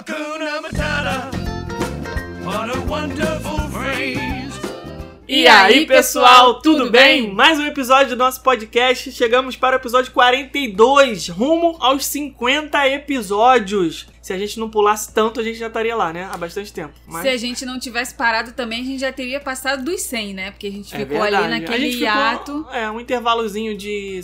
Hakuna Matata. What a wonderful phrase. E aí, pessoal, tudo bem? Mais um episódio do nosso podcast. Chegamos para o episódio 42, rumo aos 50 episódios. Se a gente não pulasse tanto, a gente já estaria lá, né? Há bastante tempo. Mas Se a gente não tivesse parado também, a gente já teria passado dos 100, né? Porque a gente é ficou verdade. ali A naquele gente ficou, hiato. É, um intervalozinho de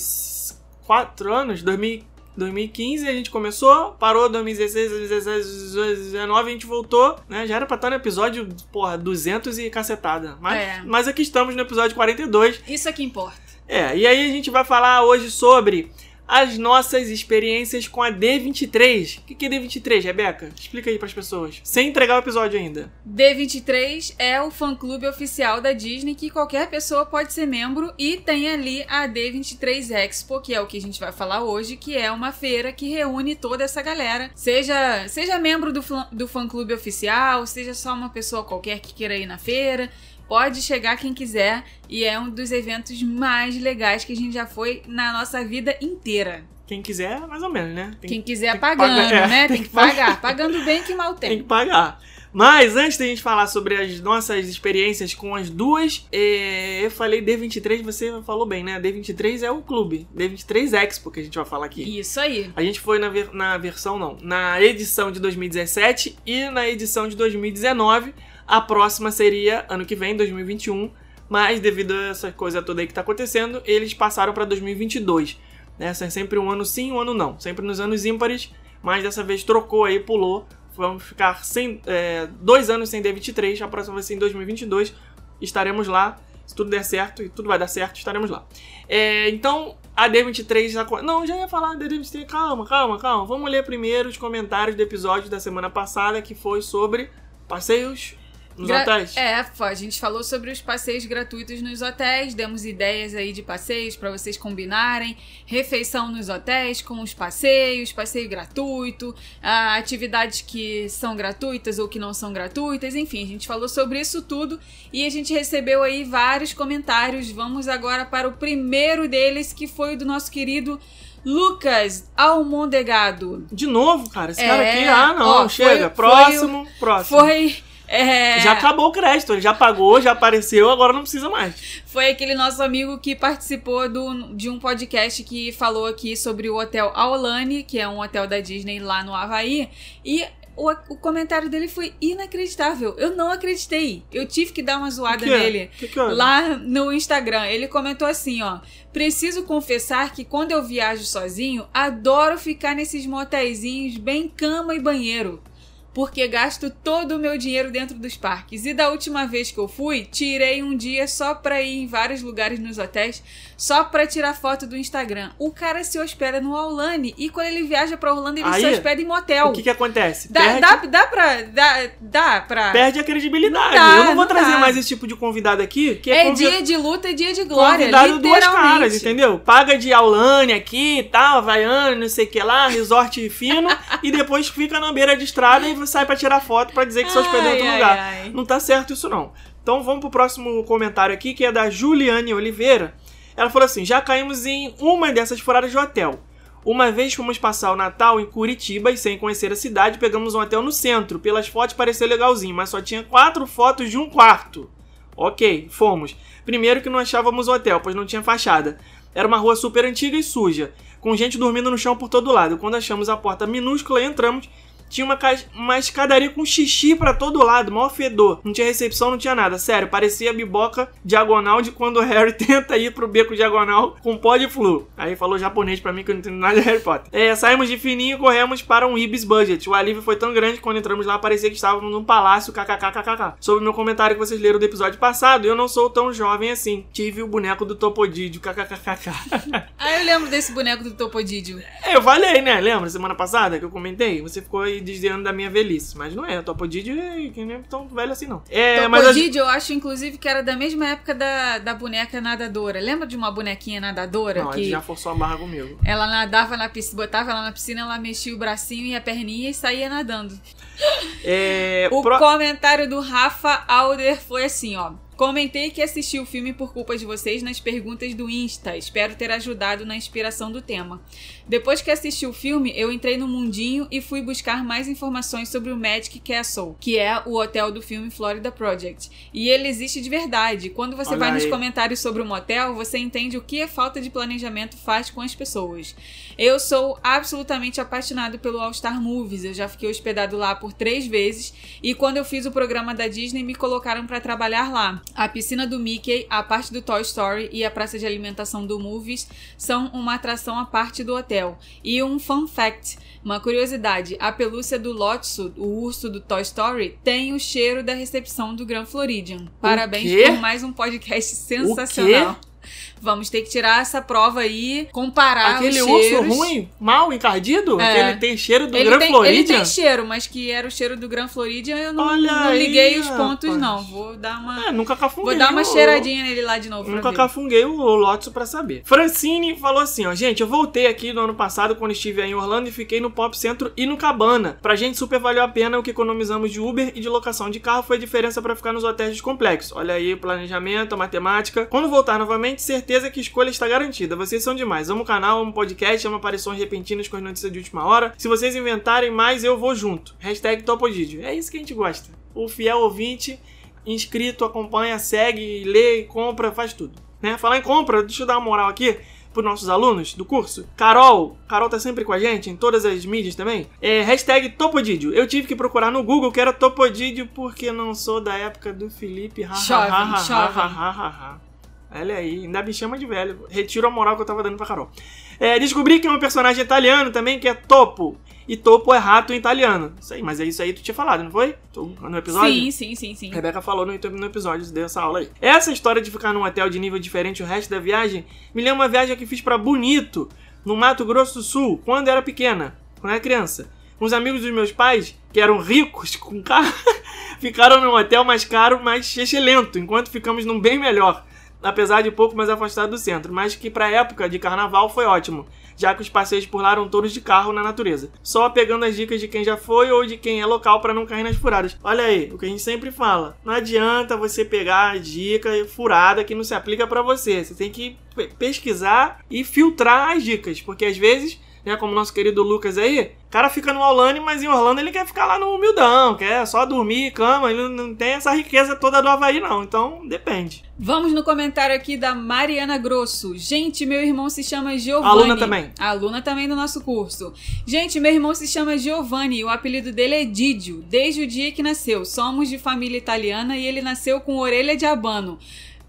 4 anos, 2000, 2015 a gente começou, parou 2016, 2016, 2019 a gente voltou, né? Já era pra estar no episódio, porra, 200 e cacetada. Mas, É. mas aqui estamos no episódio 42. Isso é que importa. É, e aí a gente vai falar hoje sobre as nossas experiências com a D23. O que é D23, Rebeca? Explica aí pras pessoas. Sem entregar o episódio ainda. D23 é o fã-clube oficial da Disney que qualquer pessoa pode ser membro e tem ali a D23 Expo, que é o que a gente vai falar hoje, que é uma feira que reúne toda essa galera. Seja, seja membro do, do fã-clube oficial, seja só uma pessoa qualquer que queira ir na feira. Pode chegar quem quiser e é um dos eventos mais legais que a gente já foi na nossa vida inteira. Quem quiser, mais ou menos, né? Tem, Quem quiser que pagando, pagar- é, né? tem Tem que que pagar. Pagando bem que mal tem que tem. pagar. Mas antes da gente falar sobre as nossas experiências com as duas, é, eu falei D23, você falou bem, né? D23 é o clube. D23 Expo que a gente vai falar aqui. Isso aí. A gente foi na, ver- na versão, não, na edição de 2017 e na edição de 2019. A próxima seria ano que vem, 2021. Mas devido a essa coisa toda aí que tá acontecendo, eles passaram pra 2022. Né? É sempre um ano sim, um ano não. Sempre nos anos ímpares, mas dessa vez trocou aí, pulou. Vamos ficar sem, é, dois anos sem D23. A próxima vai ser em 2022. Estaremos lá. Se tudo der certo, e tudo vai dar certo, estaremos lá. É, então, a D23 já. Não, já ia falar da D23. Calma, calma, calma. Vamos ler primeiro os comentários do episódio da semana passada, que foi sobre passeios nos Gra- hotéis. É, a gente falou sobre os passeios gratuitos nos hotéis, demos ideias aí de passeios pra vocês combinarem, refeição nos hotéis com os passeios, passeio gratuito, atividades que são gratuitas ou que não são gratuitas, enfim, a gente falou sobre isso tudo e a gente recebeu aí vários comentários. Vamos agora para o primeiro deles, que foi o do nosso querido Lucas Almondegado. De novo, cara, esse É, cara aqui. Ah, não, ó, foi- chega. foi próximo, próximo. Foi. É, Já acabou o crédito, ele já pagou, já apareceu, agora não precisa mais. Foi aquele nosso amigo que participou do, de um podcast que falou aqui sobre o hotel Aulane, que é um hotel da Disney lá no Havaí. E o, o comentário dele foi inacreditável. Eu não acreditei. Eu tive que dar uma zoada que é? nele. Que que houve? Lá no Instagram, ele comentou assim, ó. Preciso confessar que quando eu viajo sozinho, adoro ficar nesses motéisinhos bem cama e banheiro. Porque gasto todo o meu dinheiro dentro dos parques. E da última vez que eu fui, tirei um dia só pra ir em vários lugares nos hotéis, só pra tirar foto do Instagram. O cara se hospeda no Aulane e quando ele viaja pra Orlando, ele se Aí, hospeda em motel. O que que acontece? Dá, perde, dá, dá pra. Dá, dá pra. perde a credibilidade. Não dá, eu não vou não trazer dá. mais esse tipo de convidado aqui, que é, É dia de luta e dia de glória. convidado duas caras, entendeu? Paga de Aulane aqui e tal, Havaiana, não sei o que lá, resort fino, e depois fica na beira de estrada e sai pra tirar foto pra dizer que se hospedou em outro Ai, lugar. ai. Não tá certo isso não. Então vamos pro próximo comentário aqui, que é da Juliane Oliveira. Ela falou assim: já caímos em uma dessas furadas de hotel. Uma vez fomos passar o Natal em Curitiba e sem conhecer a cidade, pegamos um hotel no centro. Pelas fotos pareceu legalzinho, mas só tinha quatro fotos de um quarto. Ok, fomos. Primeiro que não achávamos o hotel, pois não tinha fachada. Era uma rua super antiga e suja, com gente dormindo no chão por todo lado. Quando achamos a porta minúscula entramos, tinha uma, ca- uma escadaria com xixi pra todo lado, maior fedor. Não tinha recepção, não tinha nada. Sério, parecia a biboca diagonal de quando o Harry tenta ir pro beco diagonal com pó de flu. Aí falou japonês pra mim que eu não entendo nada de Harry Potter. É, saímos de fininho e corremos para um Ibis Budget. O alívio foi tão grande que quando entramos lá parecia que estávamos num palácio kkkkkk. Sobre o meu comentário que vocês leram do episódio passado, eu não sou tão jovem assim. Tive o boneco do Topodídio kkkk. Ah, eu lembro desse boneco do Topodídio. É, eu falei, né? Lembra semana passada que eu comentei? Você ficou aí desviando da minha velhice. Mas não é, o Topodídio é que nem é tão velho assim, não. É, mas. a- Topodídio, eu acho, inclusive, que era da mesma época da, da boneca nadadora. Lembra de uma bonequinha nadadora? Não, que já forçou a barra comigo. ela nadava na piscina, botava ela na piscina, ela mexia o bracinho e a perninha e saía nadando. É. O pro- comentário do Rafa Alder foi assim, ó. Comentei que assisti o filme por culpa de vocês nas perguntas do Insta. Espero ter ajudado na inspiração do tema. Depois que assisti o filme, eu entrei no mundinho e fui buscar mais informações sobre o Magic Castle, que é o hotel do filme Florida Project. E ele existe de verdade. Quando você Olha vai nos aí. comentários sobre o motel, você entende o que a falta de planejamento faz com as pessoas. Eu sou absolutamente apaixonado pelo All Star Movies. Eu já fiquei hospedado lá por três vezes e quando eu fiz o programa da Disney me colocaram para trabalhar lá. A piscina do Mickey, a parte do Toy Story e a praça de alimentação do Movies são uma atração à parte do hotel. E um fun fact, uma curiosidade, a pelúcia do Lotso, o urso do Toy Story, tem o cheiro da recepção do Grand Floridian. Parabéns por mais um podcast sensacional. Vamos ter que tirar essa prova aí, comparar Aquele os urso ruim, mal encardido, É. aquele tem cheiro do Ele Gran tem, ele Floridian. tem cheiro, mas que era o cheiro do Gran Floridian, eu não, não aí, liguei os pontos, rapaz. não. Vou dar uma. É, nunca cafunguei. Vou dar uma o- cheiradinha nele lá de novo. Nunca cafunguei o Lotso pra saber. Francine falou assim, ó, gente, eu voltei aqui no ano passado quando estive aí em Orlando e fiquei no Pop Centro e no Cabana. Pra gente super valeu a pena o que economizamos de Uber e de locação de carro foi a diferença pra ficar nos hotéis dos complexos. Olha aí o planejamento, a matemática. Quando voltar novamente, certeza que a escolha está garantida. Vocês são demais. Amo o canal, amo o podcast, amo aparições repentinas com as notícias de última hora. Se vocês inventarem mais, eu vou junto. Hashtag Topodídio. É isso que a gente gosta. O fiel ouvinte inscrito, acompanha, segue, lê, compra, faz tudo. Né? Falar em compra, deixa eu dar uma moral aqui pros nossos alunos do curso. Carol, Carol tá sempre com a gente, em todas as mídias também. É, hashtag Topodídio. Eu tive que procurar no Google que era Topodídio porque não sou da época do Felipe. Ha, ha, Jovem, ha, ha, jovem. Olha aí, ainda me chama de velho. Retiro a moral que eu tava dando pra Carol. É, descobri que é um personagem italiano também, que é Topo. E Topo é rato em italiano. Isso aí, mas é isso aí que tu tinha falado, não foi? No episódio? Sim, sim, sim, sim. Rebeca falou no, no episódio dessa aula aí. Essa história de ficar num hotel de nível diferente o resto da viagem me lembra uma viagem que fiz pra Bonito, no Mato Grosso do Sul, quando era pequena, quando era criança. Uns amigos dos meus pais, que eram ricos com carro, ficaram num hotel mais caro, mas excelente, enquanto ficamos num bem melhor. Apesar de pouco mais afastado do centro, mas que pra época de carnaval foi ótimo, já que os passeios por lá eram todos de carro na natureza. Só pegando as dicas de quem já foi ou de quem é local pra não cair nas furadas. Olha aí, o que a gente sempre fala. Não adianta você pegar a dica furada que não se aplica pra você. Você tem que pe- pesquisar e filtrar as dicas, porque às vezes, né, como nosso querido Lucas aí, o cara fica no Orlando, mas em Orlando ele quer ficar lá no humildão, quer só dormir, cama, ele não, não tem essa riqueza toda do Havaí não, então depende. Vamos no comentário aqui da Mariana Grosso. Gente, meu irmão se chama Giovanni. Aluna também. Aluna também do nosso curso. Gente, meu irmão se chama Giovanni e o apelido dele é Didio, desde o dia que nasceu. Somos de família italiana e ele nasceu com orelha de abano.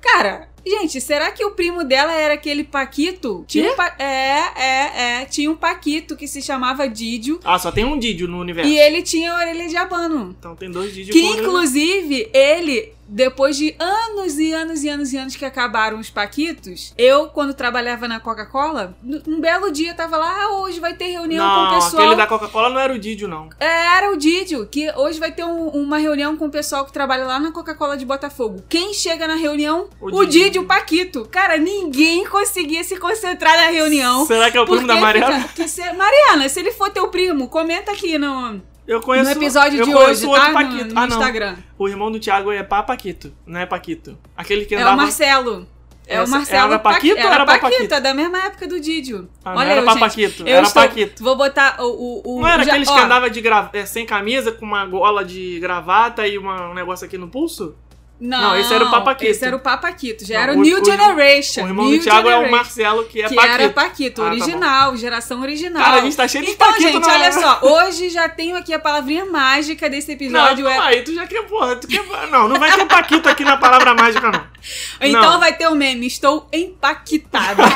Cara, gente, será que o primo dela era aquele Paquito? Tinha um pa- É, é, é. Tinha um Paquito que se chamava Didio Ah, só tem um Didio no universo. e ele tinha orelha de abano. Então tem dois Didio Que inclusive ele, depois de anos e anos e anos e anos que acabaram os Paquitos, eu, quando trabalhava na Coca-Cola, um belo dia tava lá, ah, hoje vai ter reunião com o Não, pessoal. aquele da Coca-Cola não era o Didio, não. É, Era o Didio, que hoje vai ter um- uma reunião com o pessoal que trabalha lá na Coca-Cola de Botafogo. Quem chega na reunião? O O, Didio. Didio Paquito. Cara, ninguém conseguia se concentrar na reunião. Será que é o primo da Mariana? fica- se- Mariana, se ele for teu primo, comenta aqui no, Eu conheço, no episódio de hoje, outro tá? No, Paquito. no ah, não. Instagram. O irmão do Thiago é Papaquito, não é Paquito. Aquele que É andava... o Marcelo. É o Marcelo. era Paquito ou era Paquito, Papaquito? é da mesma época do Didio. Ah, não Olha era eu, gente. Papaquito, Eu era estou- Paquito. Vou botar o... o, o Não era já- aqueles que andavam de gra... é, sem camisa, com uma gola de gravata e uma- um negócio aqui no pulso? Não, Não, esse era o Papaquito. Esse era o Papaquito. Já Não, era o, o- New o- Generation. O irmão New do Thiago é o Generation, Marcelo, que é que Paquito. era Paquito, Ah, tá original, geração original. Cara, a gente tá cheio de então, Paquito gente, na- olha só. Hoje já tenho aqui a palavrinha mágica desse Não, episódio. calma é... aí, tu já quer, porra, tu quer... Não, não vai ter Paquito aqui na palavra mágica, não. Então Não. vai ter o meme. Estou empaquitada.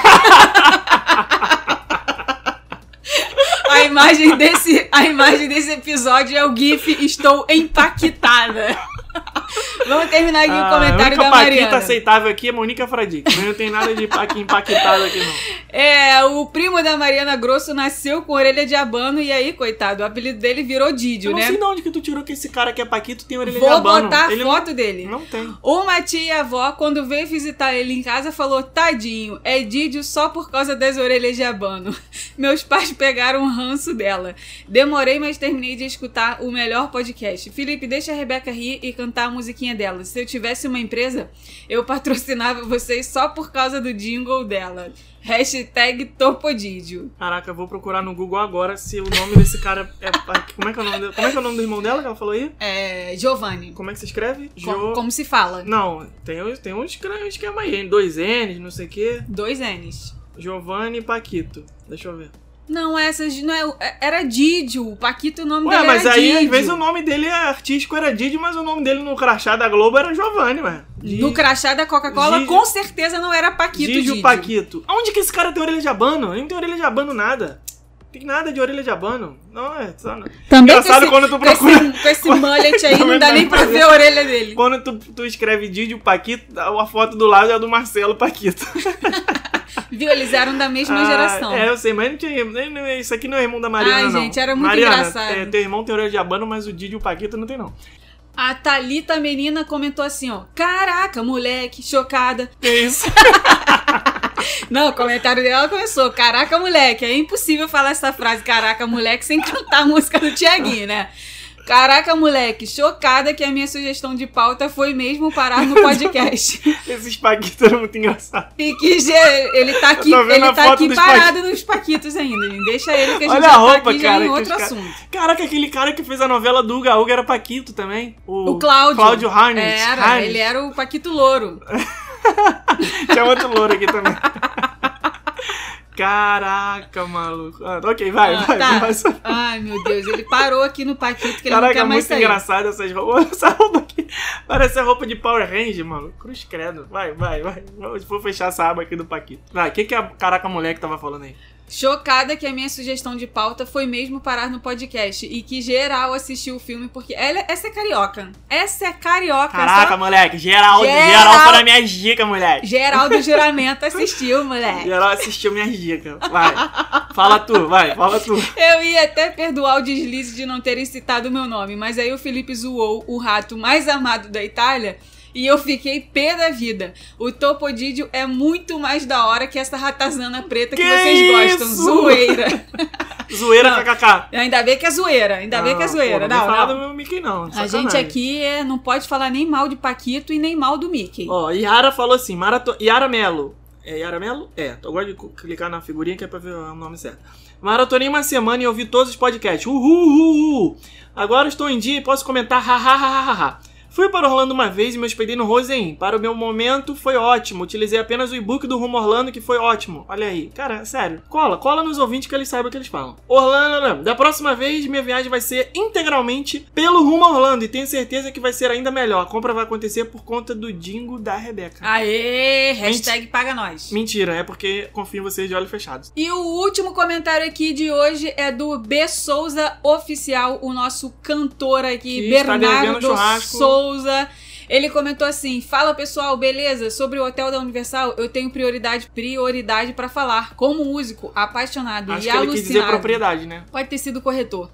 a imagem desse, a imagem desse episódio é o GIF Estou empaquitada. Vamos terminar aqui Ah, o comentário a única da Paquita Mariana. aceitável aqui é Monica Fradique. Não tem nada de paqui empaquetado aqui, não. É, o primo da Mariana Grosso nasceu com orelha de abano e aí, coitado, o apelido dele virou Didio, Eu não né? sei de onde que tu tirou que esse cara que é Paquito tem orelha de Vou abano. botar a Ele foto dele. Não, não tem. Uma tia e avó, quando veio visitar ele em casa, falou: Tadinho, é Didio só por causa das orelhas de abano. Meus pais pegaram um ranço dela. Demorei, mas terminei de escutar o melhor podcast. Felipe, deixa a Rebeca rir e cantar a musiquinha dela. Se eu tivesse uma empresa, eu patrocinava vocês só por causa do jingle dela. Hashtag Topodídio. Caraca, eu vou procurar no Google agora se o nome desse cara é. Como é que é o nome dele? Como é que é o nome do irmão dela que ela falou aí? É. Giovanni. Como é que se escreve? Com- Como se fala? Não, tem, tem um esquema- aí, dois N's, não sei o quê. Dois N's. Giovanni Paquito. Deixa eu ver. Não, essas não é. o- Era Didio. O Paquito, o nome Ué, dele mas era aí Didio. às vezes o nome dele é artístico era Didi, mas o nome dele no crachá da Globo era Giovanni, ué. No crachá da Coca-Cola, Didio- com certeza não era Paquito Didio Didio. Paquito. Aonde que esse cara tem orelha de abano? Ele não tem orelha de abano nada. Tem nada de orelha de abano. Não, é só... Também Engraçado quando tu com esse, procura- com esse mullet aí, não dá nem pra ver a orelha dele. Quando tu, tu escreve Didio Paquito, a foto do lado é a do Marcelo Paquito. Viu? Eles eram da mesma Ah, geração. É, eu sei, mas não tinha, isso aqui não é irmão da Mariana, Ai, não. gente, era muito Mariana, engraçado. É, teu irmão tem orelha de abano, mas o Didi e o Paquito não tem, não. A Thalita Menina comentou assim, ó. Caraca, moleque, chocada. Que isso? Não, o comentário dela começou. Caraca, moleque. É impossível falar essa frase, caraca, moleque, sem cantar a música do Tiaguinho, né? Caraca, moleque, chocada que a minha sugestão de pauta foi mesmo parar no podcast. Esses Paquitos eram muito engraçados. E que ele tá aqui, ele tá aqui parado nos paquitos ainda. gente. Deixa ele que a gente Olha já a tá roupa, aqui já cara, em que outro os ca- assunto. Caraca, aquele cara que fez a novela do Uga Uga era Paquito também. O, O Cláudio. Cláudio Harnett. Era, Harnett. ele era o Paquito Louro. Tinha outro louro aqui também. Caraca, maluco. Ah, ok, vai, Ah, vai. tá. Ai, meu Deus, ele parou aqui no Paquito que ele não Caraca, quer mais muito sair. engraçado essas roupas. Essa roupa aqui. Parece a roupa de Power Ranger, mano. Cruz credo. Vai, vai, vai. Vou fechar essa aba aqui do Paquito. Vai, o que, que a caraca moleque tava falando aí? Chocada que a minha sugestão de pauta foi mesmo parar no podcast e que geral assistiu o filme porque ela, essa é carioca. Essa é carioca. Caraca, só moleque. Geral, Geral. geral foi na minha dica, moleque. geral do juramento assistiu, moleque. Geral assistiu minhas dicas. Vai. Fala tu, vai, fala tu. Eu ia até perdoar o deslize de não terem citado o meu nome, mas aí o Felipe zoou o rato mais amado da Itália e eu fiquei pé da vida. O Topodídio é muito mais da hora que essa ratazana preta que, Que vocês gostam. isso? Zoeira. Zoeira Não. kkk. Ainda bem que é zoeira, ainda bem que é zoeira. Pô, não, Não, falar não. do meu Mickey, não. A sacanagem. gente aqui é- não pode falar nem mal de Paquito e nem mal do Mickey. Ó, Yara falou assim, marato... Yara Melo. É Yara Melo? É, eu gosto de clicar na figurinha que é pra ver o nome certo. Maratonei uma semana e ouvi todos os podcasts. Uhul, uhul, uhul. Agora estou em dia e posso comentar ha, ha, ha, ha, ha. Fui para Orlando uma vez e me hospedei no Rosen. Para o meu momento foi ótimo. Utilizei apenas o e-book do Rumo Orlando que foi ótimo. Olha aí. Cara, sério. Cola, cola nos ouvintes que eles saibam o que eles falam. Orlando, da próxima vez minha viagem vai ser integralmente pelo Rumo Orlando e tenho certeza que vai ser ainda melhor. A compra vai acontecer por conta do dingo da Rebeca. Aê, hashtag paga nós. Mentira, é porque confio em vocês de olhos fechados. E o último comentário aqui de hoje é do B Souza Oficial, o nosso cantor aqui, Que Bernardo churrasco. Souza. Ele comentou assim: Fala pessoal, beleza? Sobre o hotel da Universal, eu tenho prioridade prioridade para falar. Como músico apaixonado Acho e que ele quis dizer alucinado. propriedade, né? Pode ter sido corretor.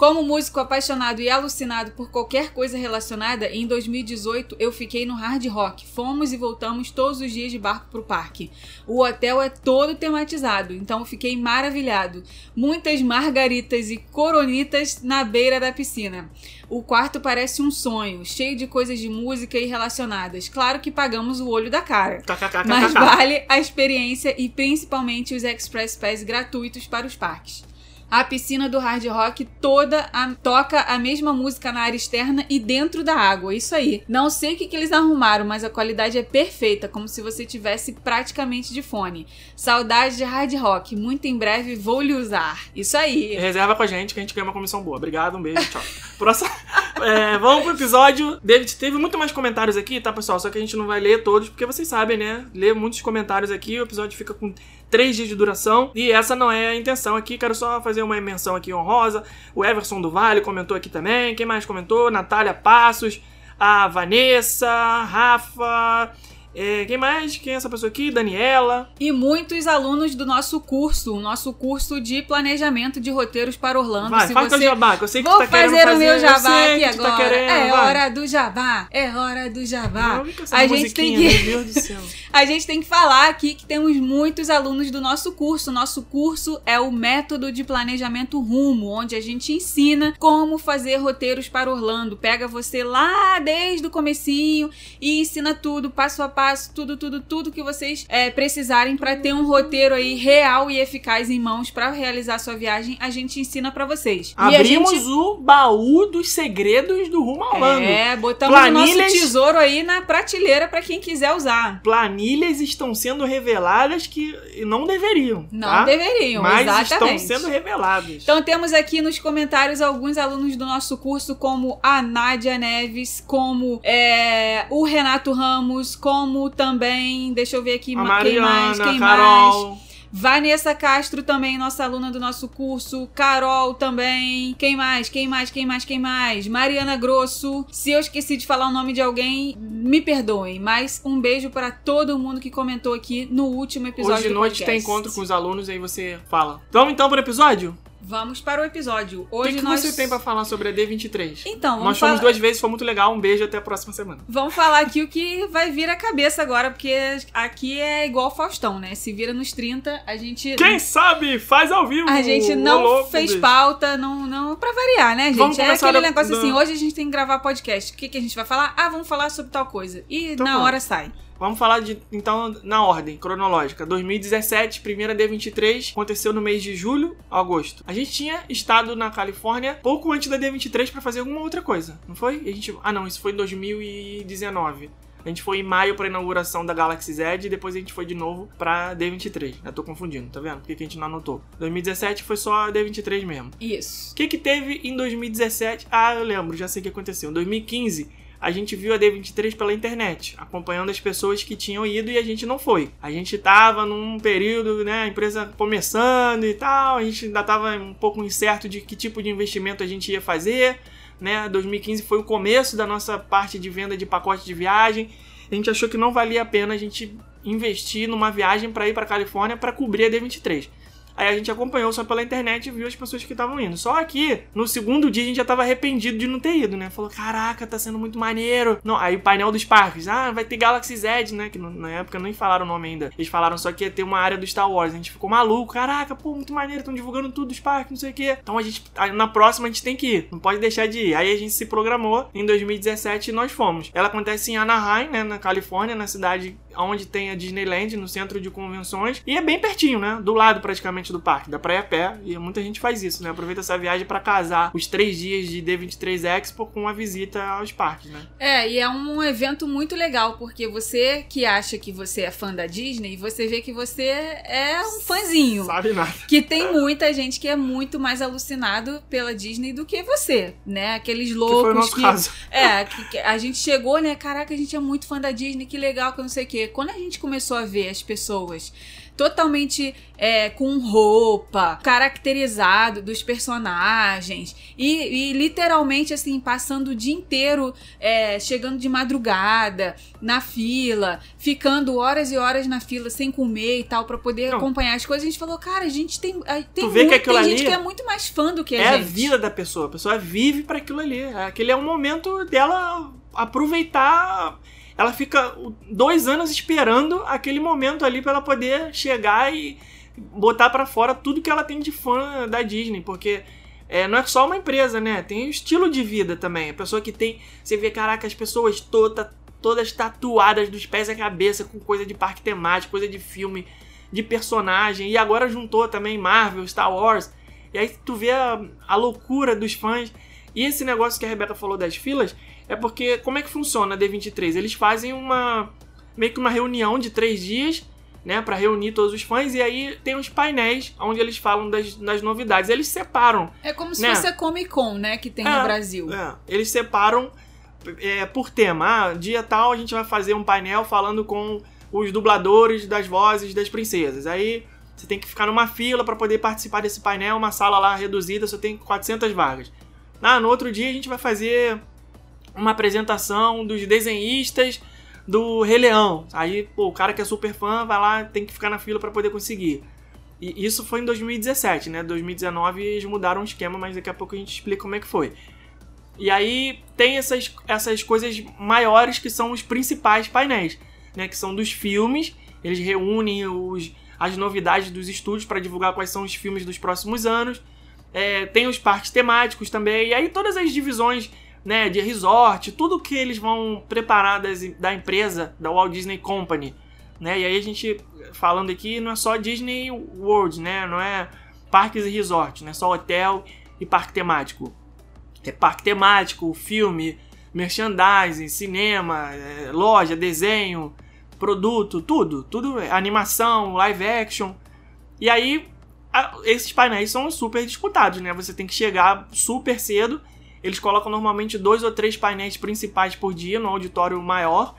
Como músico apaixonado e alucinado por qualquer coisa relacionada, em 2018 eu fiquei no Hard Rock. Fomos e voltamos todos os dias de barco pro parque. O hotel é todo tematizado, então eu fiquei maravilhado. Muitas margaritas e coronitas na beira da piscina. O quarto parece um sonho, cheio de coisas de música e relacionadas. Claro que pagamos o olho da cara. Mas vale a experiência e principalmente os Express Pass gratuitos para os parques. A piscina do Hard Rock toda a- toca a mesma música na área externa e dentro da água. Isso aí. Não sei o que, que eles arrumaram, mas a qualidade é perfeita, como se você tivesse praticamente de fone. Saudade de Hard Rock. Muito em breve vou lhe usar. Isso aí. Reserva com a gente que a gente ganha uma comissão boa. Obrigado, um beijo, tchau. Próximo. É, vamos pro episódio. David, teve muito mais comentários aqui, tá, pessoal? Só que a gente não vai ler todos, porque vocês sabem, né? Ler muitos comentários aqui, o episódio fica com três dias de duração. E essa não é a intenção aqui. Quero só fazer uma menção aqui honrosa. O Everson do Vale comentou aqui também. Quem mais comentou? Natália Passos, a Vanessa, Rafa. É, quem mais? Quem é essa pessoa aqui? Daniela. E muitos alunos do nosso curso, o nosso curso de planejamento de roteiros para Orlando. Vai, Se faz teu você jabá, que eu sei que Vou tu tá querendo fazer fazer. o meu eu jabá aqui tá agora. querendo, é vai. hora do jabá. É hora do jabá. A gente tem que Meu Deus do céu. a gente tem que falar aqui que temos muitos alunos do nosso curso. Nosso curso é o método de planejamento rumo, onde a gente ensina como fazer roteiros para Orlando. Pega você lá desde o comecinho e ensina tudo, passo a passo, tudo, tudo, tudo que vocês é, precisarem para ter um roteiro aí real e eficaz em mãos para realizar sua viagem. A gente ensina para vocês. Abrimos gente- o baú dos segredos do Rumo a Orlando. É, botamos o nosso Planilhas- tesouro aí na prateleira para quem quiser usar. Planilhas estão sendo reveladas que não deveriam. Não tá? deveriam, Mas exatamente. estão sendo reveladas. Então temos aqui nos comentários alguns alunos do nosso curso, como a Nádia Neves, como é, o Renato Ramos, como também, deixa eu ver aqui, a ma- quem mais, Mariana, quem Carol. mais? Vanessa Castro também, nossa aluna do nosso curso. Carol também. Quem mais? Quem mais? Quem mais? Quem mais? Mariana Grosso. Se eu esqueci de falar o nome de alguém, me perdoem. Mas um beijo para todo mundo que comentou aqui no último episódio Hoje de noite podcast. tem encontro com os alunos aí você fala. Vamos então pro episódio? Vamos para o episódio. O Hoje que, que nós... você tem pra falar sobre a D23? Então, vamos Nós fomos falar- duas vezes, foi muito legal. Um beijo até a próxima semana. Vamos falar aqui o que vai vir à cabeça agora, porque aqui é igual o Faustão, né? Se vira nos 30, a gente. Quem sabe faz ao vivo. A gente não louco, fez pauta, não, não. Pra variar, né, Vamos gente? É começar aquele da- negócio assim: hoje a gente tem que gravar podcast. O que, que a gente vai falar? Ah, vamos falar sobre tal coisa. E Então na vamos. hora sai. Vamos falar de, então, na ordem cronológica. 2017, primeira D23, aconteceu no mês de julho, agosto. A gente tinha estado na Califórnia pouco antes da D23 pra fazer alguma outra coisa, não foi? A gente, ah, não, isso foi em 2019. A gente foi em maio pra inauguração da Galaxy Z e depois a gente foi de novo pra D23. Eu tô confundindo, tá vendo? Por que que a gente não anotou? 2017 foi só a D23 mesmo. Isso. O que que teve em 2017? Ah, eu lembro, já sei o que aconteceu. Em 2015, a gente viu a D23 pela internet, acompanhando as pessoas que tinham ido e a gente não foi. A gente tava num período, né, a empresa começando e tal, a gente ainda tava um pouco incerto de que tipo de investimento a gente ia fazer, né? 2015 foi o começo da nossa parte de venda de pacote de viagem. A gente achou que não valia a pena a gente investir numa viagem para ir para Califórnia para cobrir a D23. Aí a gente acompanhou só pela internet e viu as pessoas que estavam indo. Só que no segundo dia a gente já tava arrependido de não ter ido, né? Falou, caraca, tá sendo muito maneiro. Não, aí o painel dos parques, ah, vai ter Galaxy Z, né? Que na época nem falaram o nome ainda. Eles falaram só que ia ter uma área do Star Wars. A gente ficou maluco, caraca, pô, muito maneiro, estão divulgando tudo dos parques, não sei o quê. Então a gente, na próxima a gente tem que ir, não pode deixar de ir. Aí a gente se programou em 2017 e nós fomos. Ela acontece em Anaheim, né? Na Califórnia, na cidade onde tem a Disneyland, no centro de convenções. E é bem pertinho, né? Do lado praticamente do parque. Dá pra ir a pé. E muita gente faz isso, né? Aproveita essa viagem pra casar os três dias de D23 Expo com a visita aos parques, né? É, e é um evento muito legal, porque você que acha que você é fã da Disney, você vê que você é um fãzinho. Sabe nada. Que tem muita gente que é muito mais alucinado pela Disney do que você, né? Aqueles Que loucos foi o nosso que. caso. É, que, que a gente chegou, né? Caraca, a gente é muito fã da Disney, que legal, que eu não sei o quê. Quando a gente começou a ver as pessoas totalmente é, com roupa, caracterizado dos personagens e, e literalmente assim passando o dia inteiro é, chegando de madrugada na fila, ficando horas e horas na fila sem comer e tal pra poder Não. acompanhar as coisas. A gente falou, cara, a gente tem, a- tem, que muito- aquilo tem gente que é muito mais fã do que a é a gente. vida da pessoa. A pessoa vive para aquilo ali. Aquele é um momento dela aproveitar. Ela fica dois anos esperando aquele momento ali para ela poder chegar e botar para fora tudo que ela tem de fã da Disney, porque é, não é só uma empresa, né? Tem o estilo de vida também. A pessoa que tem. Você vê, caraca, as pessoas toda, todas tatuadas dos pés à cabeça com coisa de parque temático, coisa de filme, de personagem. E agora juntou também Marvel, Star Wars. E aí tu vê a, a loucura dos fãs. E esse negócio que a Rebeca falou das filas é porque como é que funciona a D23? Eles fazem uma meio que uma reunião de três dias, né, para reunir todos os fãs e aí tem os painéis onde eles falam das, das novidades. Eles separam, É como se Né? fosse a Comic Con, né, que tem É, no Brasil. é, eles separam é, por tema. Ah, dia tal a gente vai fazer um painel falando com os dubladores das vozes das princesas. Aí você tem que ficar numa fila para poder participar desse painel, uma sala lá reduzida, só tem 400 vagas. Ah, no outro dia a gente vai fazer uma apresentação dos desenhistas do Rei Leão. Aí, pô, o cara que é super fã vai lá, tem que ficar na fila para poder conseguir. E isso foi em 2017, né? 2019 eles mudaram o esquema, mas daqui a pouco a gente explica como é que foi. E aí tem essas, essas coisas maiores que são os principais painéis, né? Que são dos filmes. Eles reúnem os, as novidades dos estúdios para divulgar quais são os filmes dos próximos anos. É, tem os parques temáticos também. E aí todas as divisões né, de resort, tudo que eles vão preparar das, da empresa, da Walt Disney Company. Né? E aí a gente falando aqui não é só Disney World, né? Não é parques e resorts, não é só hotel e parque temático. É parque temático, filme, merchandising, cinema, é, loja, desenho, produto, tudo, tudo, animação, live action. E aí esses painéis são super disputados, né? Você tem que chegar super cedo eles colocam normalmente dois ou três painéis principais por dia no auditório maior.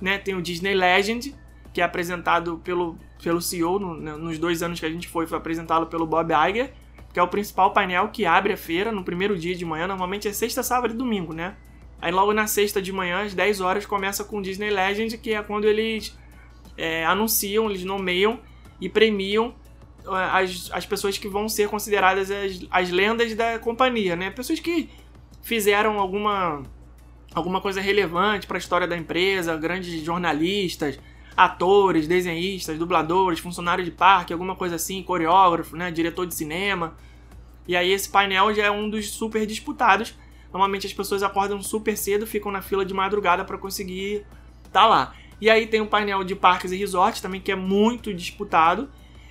Né? Tem o Disney Legend, que é apresentado pelo, pelo CEO, no, nos dois anos que a gente foi, foi apresentado pelo Bob Iger, que é o principal painel que abre a feira no primeiro dia de manhã. Normalmente é sexta, sábado e domingo, né? Aí logo na sexta de manhã, às 10 horas, começa com o Disney Legend, que é quando eles é, anunciam, eles nomeiam e premiam é, as, as pessoas que vão ser consideradas as, as lendas da companhia, né? Pessoas que fizeram alguma alguma coisa relevante para a história da empresa, grandes jornalistas, atores, desenhistas, dubladores, funcionários de parque, alguma coisa assim, coreógrafo, né, diretor de cinema. E aí esse painel já é um dos super disputados. Normalmente as pessoas acordam super cedo, ficam na fila de madrugada para conseguir estar tá lá. E aí tem o um painel de parques e resorts também que é muito disputado.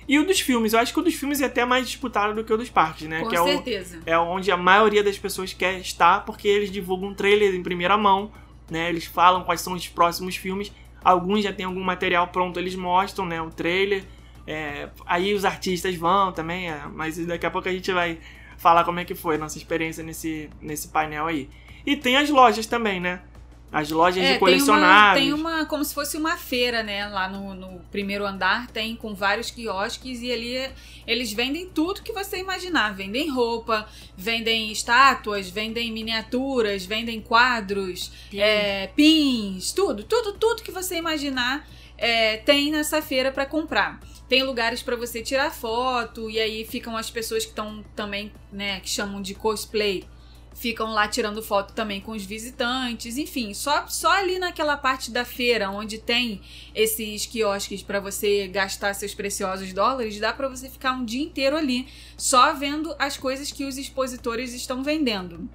E o dos filmes, eu acho que o dos filmes é até mais disputado do que o dos parques, né? Com que certeza. É, o, é onde a maioria das pessoas quer estar, porque eles divulgam um trailer em primeira mão, né? Eles falam quais são os próximos filmes. Alguns já tem algum material pronto, eles mostram, né? O trailer. É, aí os artistas vão também, é, mas daqui a pouco a gente vai falar como é que foi a nossa experiência nesse, nesse painel aí. E tem as lojas também, né? As lojas é, de colecionáveis. Tem uma, tem uma, como se fosse uma feira, né? Lá no, no, primeiro andar tem com vários quiosques e ali eles vendem tudo que você imaginar. Vendem roupa, vendem estátuas, vendem miniaturas, vendem quadros, Pin. é, pins, tudo, tudo, tudo que você imaginar é, tem nessa feira para comprar. Tem lugares para você tirar foto e aí ficam as pessoas que estão também, né, que chamam de cosplay ficam lá tirando foto também com os visitantes, enfim, só, só ali naquela parte da feira onde tem esses quiosques para você gastar seus preciosos dólares, dá para você ficar um dia inteiro ali só vendo as coisas que os expositores estão vendendo.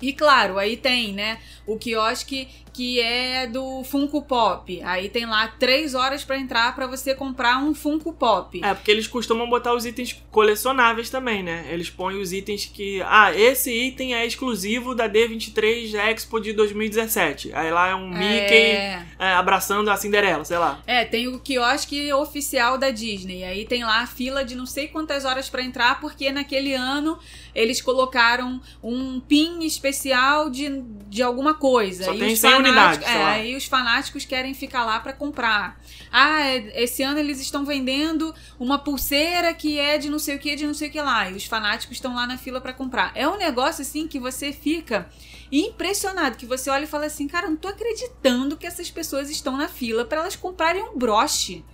E claro, aí tem, né, o quiosque que é do Funko Pop. Aí tem lá três horas para entrar para você comprar um Funko Pop. É, porque eles costumam botar os itens colecionáveis também, né? Eles põem os itens que. Ah, esse item é exclusivo da D23 Expo de 2017. Aí lá é um é... Mickey é, abraçando a Cinderela, sei lá. É, tem o quiosque oficial da Disney. Aí tem lá a fila de não sei quantas horas para entrar, porque naquele ano eles colocaram um pin especial de, de alguma coisa. Só e tem 100 unidades. É, e os fanáticos querem ficar lá para comprar. Ah, é, esse ano eles estão vendendo uma pulseira que é de não sei o que, de não sei o que lá. E os fanáticos estão lá na fila para comprar. É um negócio assim que você fica impressionado, que você olha e fala assim, cara, não tô acreditando que essas pessoas estão na fila para elas comprarem um broche.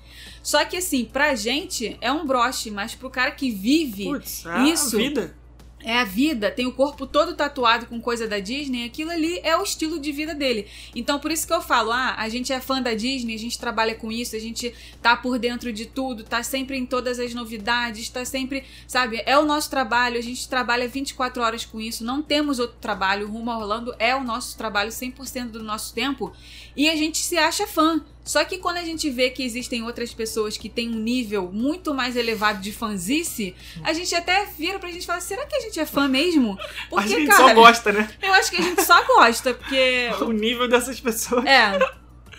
Só que assim, pra gente é um broche, mas pro cara que vive Puts, é isso, a vida é a vida, tem o corpo todo tatuado com coisa da Disney, aquilo ali é o estilo de vida dele. Então por isso que eu falo, ah, a gente é fã da Disney, a gente trabalha com isso, a gente tá por dentro de tudo, tá sempre em todas as novidades, tá sempre, sabe, é o nosso trabalho, a gente trabalha 24 horas com isso, não temos outro trabalho, Rumo a Orlando é o nosso trabalho 100% do nosso tempo e a gente se acha fã. Só que quando a gente vê que existem outras pessoas que têm um nível muito mais elevado de fanzice, a gente até vira pra gente e fala: será que a gente é fã mesmo? Porque, a gente cara, só gosta, né? Eu acho que a gente só gosta, porque. o nível dessas pessoas. É.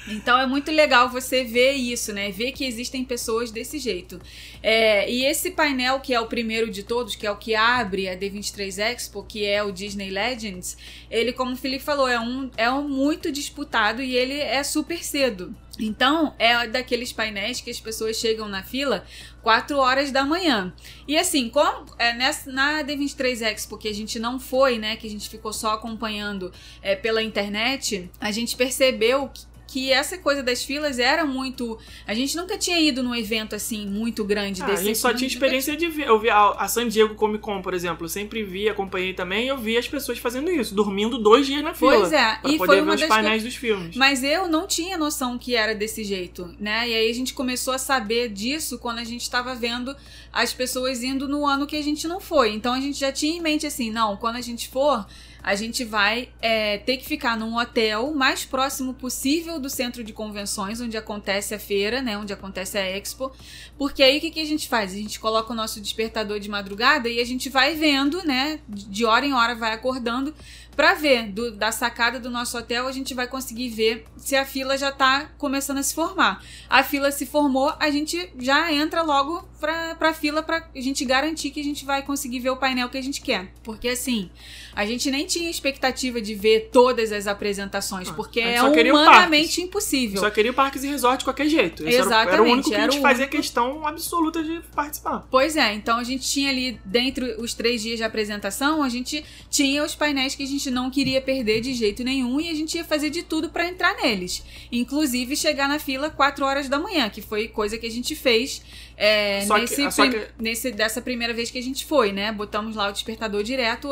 Então é muito legal você ver isso, né? Ver que existem pessoas desse jeito. É, e esse painel, que é o primeiro de todos, que é o que abre a D23 Expo, que é o Disney Legends, ele, como o Felipe falou, é um, é um muito disputado e ele é super cedo. Então, é daqueles painéis que as pessoas chegam na fila 4 horas da manhã. E assim, como é, nessa, na D23 Expo, que a gente não foi, né, que a gente ficou só acompanhando é, pela internet, a gente percebeu que que essa coisa das filas era muito. A gente nunca tinha ido num evento assim muito grande Ah, desse. a gente só nunca tinha experiência de ver. Eu vi a, a San Diego Comic Con, por exemplo. Eu sempre vi, acompanhei também. E eu vi as pessoas fazendo isso, dormindo dois dias na fila. Pois é, Pra e poder foi ver uma os das painéis dos filmes. Mas eu não tinha noção que era desse jeito, né? E aí a gente começou a saber disso quando a gente estava vendo as pessoas indo no ano que a gente não foi. Então a gente já tinha em mente assim, não, quando a gente for, a gente vai é, ter que ficar num hotel mais próximo possível do centro de convenções, onde acontece a feira, né? Onde acontece a expo. Porque aí o que, que a gente faz? A gente coloca o nosso despertador de madrugada e a gente vai vendo, né? De hora em hora vai acordando Pra ver do- da sacada do nosso hotel, a gente vai conseguir ver se a fila já tá começando a se formar. A fila se formou, a gente já entra logo pra, pra fila pra gente garantir que a gente vai conseguir ver o painel que a gente quer. Porque assim, a gente nem tinha expectativa de ver todas as apresentações, Ah, porque é humanamente impossível. Só queria parques e resort de qualquer jeito. Esse era o- era, o Exatamente, único que a gente fazia único. questão absoluta de participar. Pois é, então a gente tinha ali, dentro os três dias de apresentação, a gente tinha os painéis que a gente não queria perder de jeito nenhum e a gente ia fazer de tudo pra entrar neles. Inclusive chegar na fila 4 horas da manhã, que foi coisa que a gente fez é, Só que- nesse, só prim- que- nesse- dessa primeira vez que a gente foi, né? Botamos lá o despertador direto.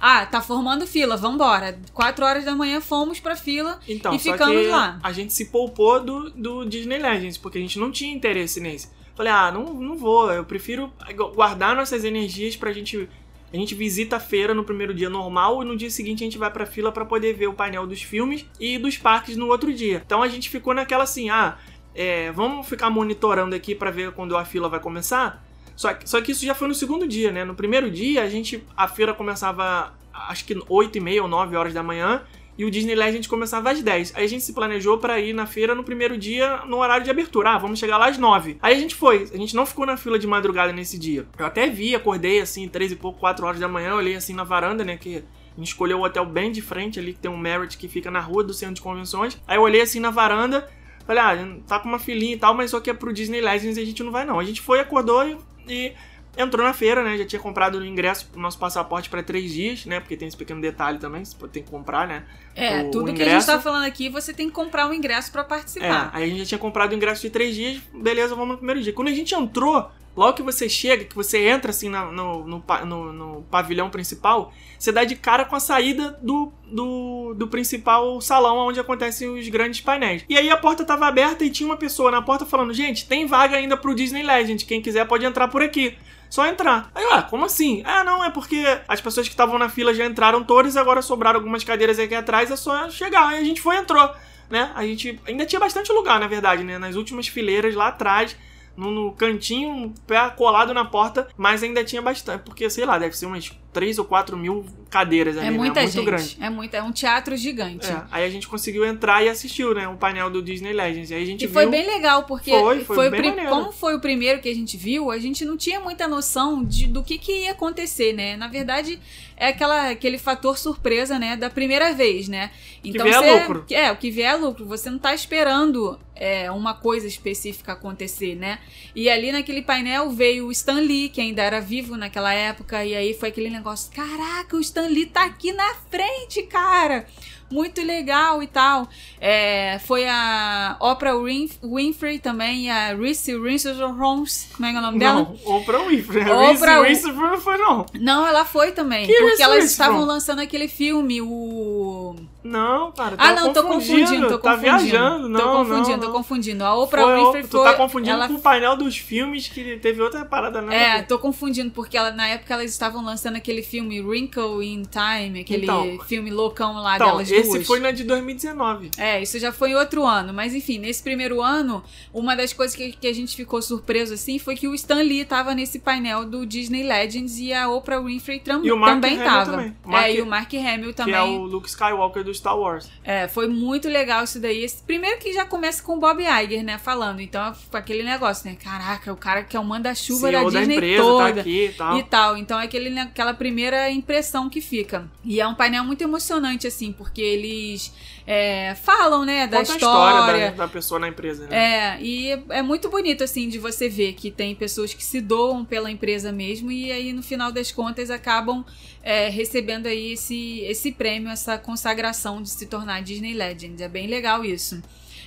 Ah, tá formando fila, vambora. 4 horas da manhã fomos pra fila Então, e só ficamos que lá. a gente se poupou do, do Disney Legends, porque a gente não tinha interesse nesse. Falei, ah, não, não vou, eu prefiro guardar nossas energias pra gente. A gente visita a feira no primeiro dia normal e no dia seguinte a gente vai pra fila pra poder ver o painel dos filmes e dos parques no outro dia. Então a gente ficou naquela assim, ah, é, vamos ficar monitorando aqui pra ver quando a fila vai começar. Só que, só que isso já foi no segundo dia, né? No primeiro dia, a gente. A feira começava acho que 8 e meia ou 9 horas da manhã. E o Disney Legend começava às 10. Aí a gente se planejou pra ir na feira no primeiro dia, no horário de abertura. Ah, vamos chegar lá às 9. Aí a gente foi. A gente não ficou na fila de madrugada nesse dia. Eu até vi, acordei assim, 3 e pouco, 4 horas da manhã. Olhei assim na varanda, né? Que a gente escolheu o hotel bem de frente ali, que tem um Merit que fica na rua do centro de convenções. Aí eu olhei assim na varanda. Falei, ah, tá com uma filinha e tal, mas só que é pro Disney Legends e a gente não vai não. A gente foi, acordou e, e entrou na feira, né? Já tinha comprado o ingresso, o nosso passaporte pra três dias, né? Porque tem esse pequeno detalhe também, você tem que comprar, né? É, o- tudo o que a gente tá falando aqui, você tem que comprar o ingresso pra É, participar. aí a gente já tinha comprado o ingresso de três dias, beleza, vamos no primeiro dia. Quando a gente entrou, logo que você chega, que você entra assim na- no, no, no- no pavilhão principal, você dá de cara com a saída do, do, do principal salão onde acontecem os grandes painéis. E aí a porta tava aberta e tinha uma pessoa na porta falando: gente, tem vaga ainda pro Disney Legend, quem quiser pode entrar por aqui. Só entrar. Aí, ué, como assim? Ah, não, é porque as pessoas que estavam na fila já entraram todas, agora sobraram algumas cadeiras aqui atrás, é só chegar. Aí a gente foi e entrou né? A gente ainda tinha bastante lugar, na verdade, né? Nas últimas fileiras lá atrás, no, no cantinho, pé colado na porta, mas ainda tinha bastante, porque sei lá, deve ser umas 3 ou 4 mil cadeiras ali, É né? muita Muito gente. grande. É muito, é um teatro gigante. É, aí a gente conseguiu entrar e assistiu, né? O painel do Disney Legends. E aí a gente E viu. foi bem legal, porque Foi, foi o bem maneiro. como foi o primeiro que a gente viu, a gente não tinha muita noção de, do que, que ia acontecer, né? Na verdade, é aquela, aquele fator surpresa, né? Da primeira vez, né? Então vier é você, lucro. É, o que vier é lucro. Você não tá esperando é, uma coisa específica acontecer, né? E ali naquele painel veio o Stan Lee, que ainda era vivo naquela época, e aí foi aquele negócio: caraca, o Stan Lee tá aqui na frente, cara! Muito legal e tal. É, foi a Oprah Winf- Winfrey também, a Reese Witherspoon, como é é o nome dela? Não, Oprah Winfrey. Oprah Reese Witherspoon foi, não. Não, ela foi também. Que porque Reese elas estavam lançando aquele filme, o. Não, cara. Ah, tá não, tô confundindo, tô Tá confundindo. viajando, não. Tô confundindo, não, tô confundindo. A Oprah Foi, Winfrey tu foi. tá confundindo ela... com o painel dos filmes que teve outra parada, né? É, tô confundindo, porque ela, na época elas estavam lançando aquele filme Wrinkle in Time, aquele Então, filme loucão lá Então, delas esse duas. foi na de 2019. É, isso já foi em outro ano. Mas enfim, nesse primeiro ano, uma das coisas que, que a gente ficou surpreso assim foi que o Stan Lee tava nesse painel do Disney Legends e a Oprah Winfrey tram- E o Mark também Hamill tava. também. Mark- É, e o Mark Hamill também. Que é o Luke Skywalker do Star Wars. É, foi muito legal isso daí. Primeiro que já começa com o Bob Iger, né, falando. Então, com aquele negócio, né? Caraca, o cara que é o manda-chuva da CEO da Disney empresa toda. tá aqui e tal. E tal. Então é aquele, aquela primeira impressão que fica. E é um painel muito emocionante, assim, porque eles é, falam, né, da Conta história. história da, da pessoa na empresa, né? É, e é muito bonito, assim, de você ver que tem pessoas que se doam pela empresa mesmo e aí, no final das contas, acabam é, recebendo aí esse, esse prêmio, essa consagração de se tornar Disney Legend. É bem legal isso.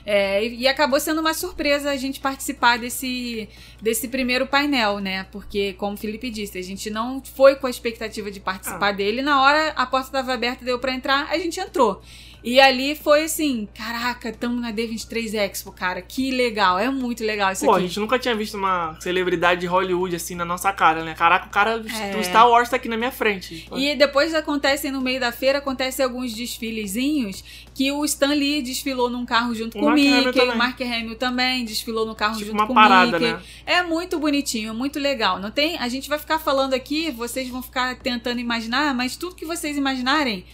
É, e, e acabou sendo uma surpresa a gente participar desse, desse primeiro painel, né? Porque, como o Felipe disse, a gente não foi com a expectativa de participar Ah. dele. Na hora a porta estava aberta, deu pra entrar, a gente entrou. E ali foi assim, caraca, tamo na D23 Expo, cara, que legal, é muito legal isso Pô, a aqui. gente nunca tinha visto uma celebridade de Hollywood assim na nossa cara, né? Caraca, o cara É. do Star Wars tá aqui na minha frente. E depois acontecem no meio da feira, acontecem alguns desfilezinhos que o Stan Lee desfilou num carro junto O com o Mickey, o também. Mark Hamill também desfilou no carro Tipo junto uma com parada, o Mickey. né? É muito bonitinho, muito legal. Não tem, a gente vai ficar falando aqui, vocês vão ficar tentando imaginar, mas tudo que vocês imaginarem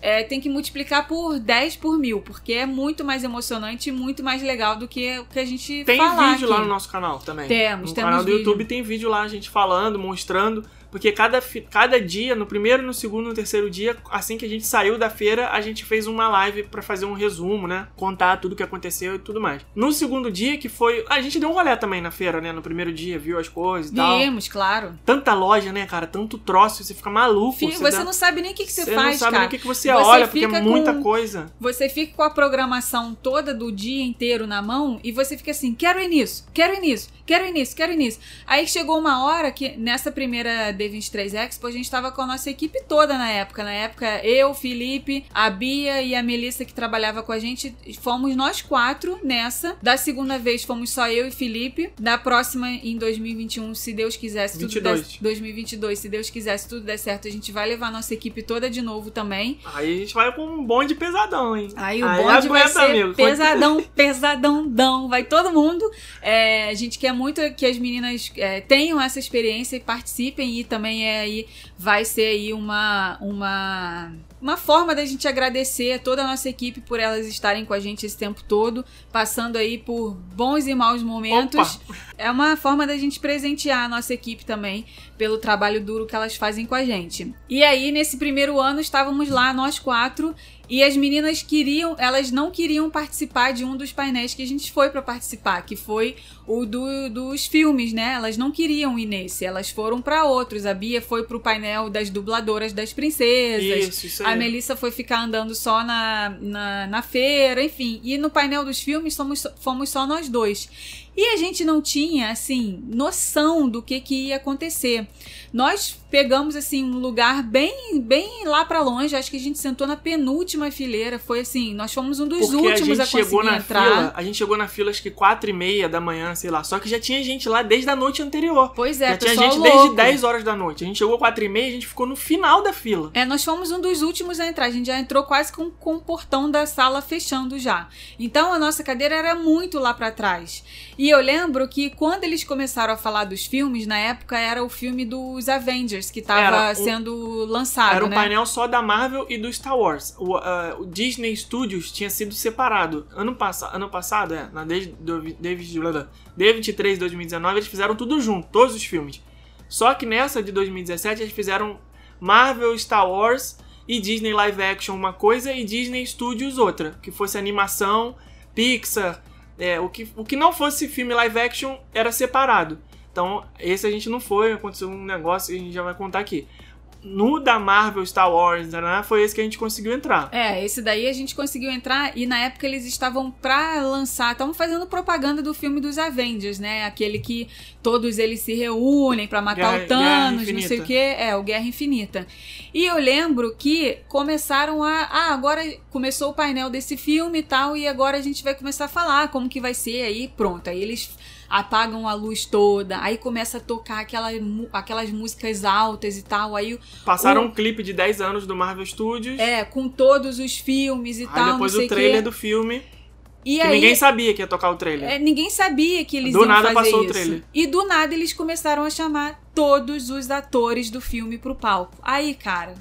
é, tem que multiplicar por 10 por mil, porque é muito mais emocionante e muito mais legal do que o que a gente Tem vídeo aqui. lá no nosso canal também. Temos, no temos canal do vídeo. YouTube tem vídeo lá, a gente falando, mostrando. Porque cada, cada dia, no primeiro, no segundo, no terceiro dia, assim que a gente saiu da feira, a gente fez uma live pra fazer um resumo, né? Contar tudo o que aconteceu e tudo mais. No segundo dia, que foi. A gente deu um rolê também na feira, né? No primeiro dia, viu as coisas e tal. Vimos, claro. Tanta loja, né, cara? Tanto troço, você fica maluco. Fi- Você dá- não sabe nem o que, que você, você faz, não sabe cara. nem o que, que você, Você olha, porque é muita com- coisa. Você fica com a programação toda do dia inteiro na mão e você fica assim: quero ir nisso, quero ir nisso, quero ir nisso, quero ir nisso. Aí chegou uma hora que nessa primeira D23 Expo a gente tava com a nossa equipe toda na época. Na época, eu, Felipe, a Bia e a Melissa que trabalhava com a gente, fomos nós quatro nessa. Da segunda vez fomos só eu e Felipe. Da próxima, em 2021, se Deus quiser, se tudo 22. der, 2022, se Deus quiser, se tudo der certo, a gente vai levar a nossa equipe toda de novo também. Aí a gente vai com um bonde pesadão, hein? Aí o bonde vai aguenta, ser amigo. pesadão, pesadão, dão. Vai todo mundo. É, a gente quer muito que as meninas é, tenham essa experiência e participem. E também é aí vai ser aí uma uma uma forma da gente agradecer a toda a nossa equipe por elas estarem com a gente esse tempo todo, passando aí por bons e maus momentos. Opa! É uma forma da gente presentear a nossa equipe também pelo trabalho duro que elas fazem com a gente. E aí, nesse primeiro ano, estávamos lá, nós quatro, e as meninas queriam, elas não queriam participar de um dos painéis que a gente foi para participar, que foi o do, dos filmes, né? Elas não queriam ir nesse, elas foram para outros. A Bia foi pro painel das dubladoras das princesas. Isso, isso aí. A Melissa foi ficar andando só na, na, na feira, enfim. E no painel dos filmes fomos, fomos só nós dois. E a gente não tinha, assim, noção do que, que ia acontecer. Nós pegamos, assim, um lugar bem, bem lá pra longe. Acho que a gente sentou na penúltima fileira. Foi assim, nós fomos um dos Porque últimos a a, gente chegou conseguir na entrar. fila, a gente chegou na fila acho que quatro e meia da manhã, sei lá. Só que já tinha gente lá desde a noite anterior. Pois é, já tinha gente louco. desde 10 horas da noite. A gente chegou quatro e meia, a gente ficou no final da fila. É, nós fomos um dos últimos a entrar. A gente já entrou quase com, com o portão da sala fechando já. Então a nossa cadeira era muito lá pra trás. E eu lembro que quando eles começaram a falar dos filmes, na época era o filme dos Avengers que Era tava um- sendo lançado, Era um né? painel só da Marvel e do Star Wars. O, ah, o Disney Studios tinha sido separado. Ano, passa, ano passado, é, na D- do- David- blá, blá, D23 de 2019, eles fizeram tudo junto, todos os filmes. Só que nessa de 2017 eles fizeram Marvel, Star Wars e Disney Live Action uma coisa e Disney Studios outra. Que fosse animação, Pixar. é, o, que, o que não fosse filme live action era separado. Então, esse a gente não foi, aconteceu um negócio que a gente já vai contar aqui. No da Marvel, Star Wars, né, foi esse que a gente conseguiu entrar. É, esse daí a gente conseguiu entrar e na época eles estavam pra lançar, estavam fazendo propaganda do filme dos Avengers, né? Aquele que todos eles se reúnem pra matar Guerra- o Thanos, não sei o que, é, o Guerra Infinita. E eu lembro que começaram a, ah, agora começou o painel desse filme e tal, e agora a gente vai começar a falar como que vai ser aí, pronto. Aí eles apagam a luz toda, aí começa a tocar aquela, aquelas músicas altas e tal, aí Passaram O- um clipe de 10 anos do Marvel Studios. é, com todos os filmes e aí tal, depois não sei o trailer do filme. E que aí, ninguém sabia que ia tocar o trailer. é, ninguém sabia que eles Do iam nada fazer passou o trailer. E do nada eles começaram a chamar todos os atores do filme pro palco. Aí, cara,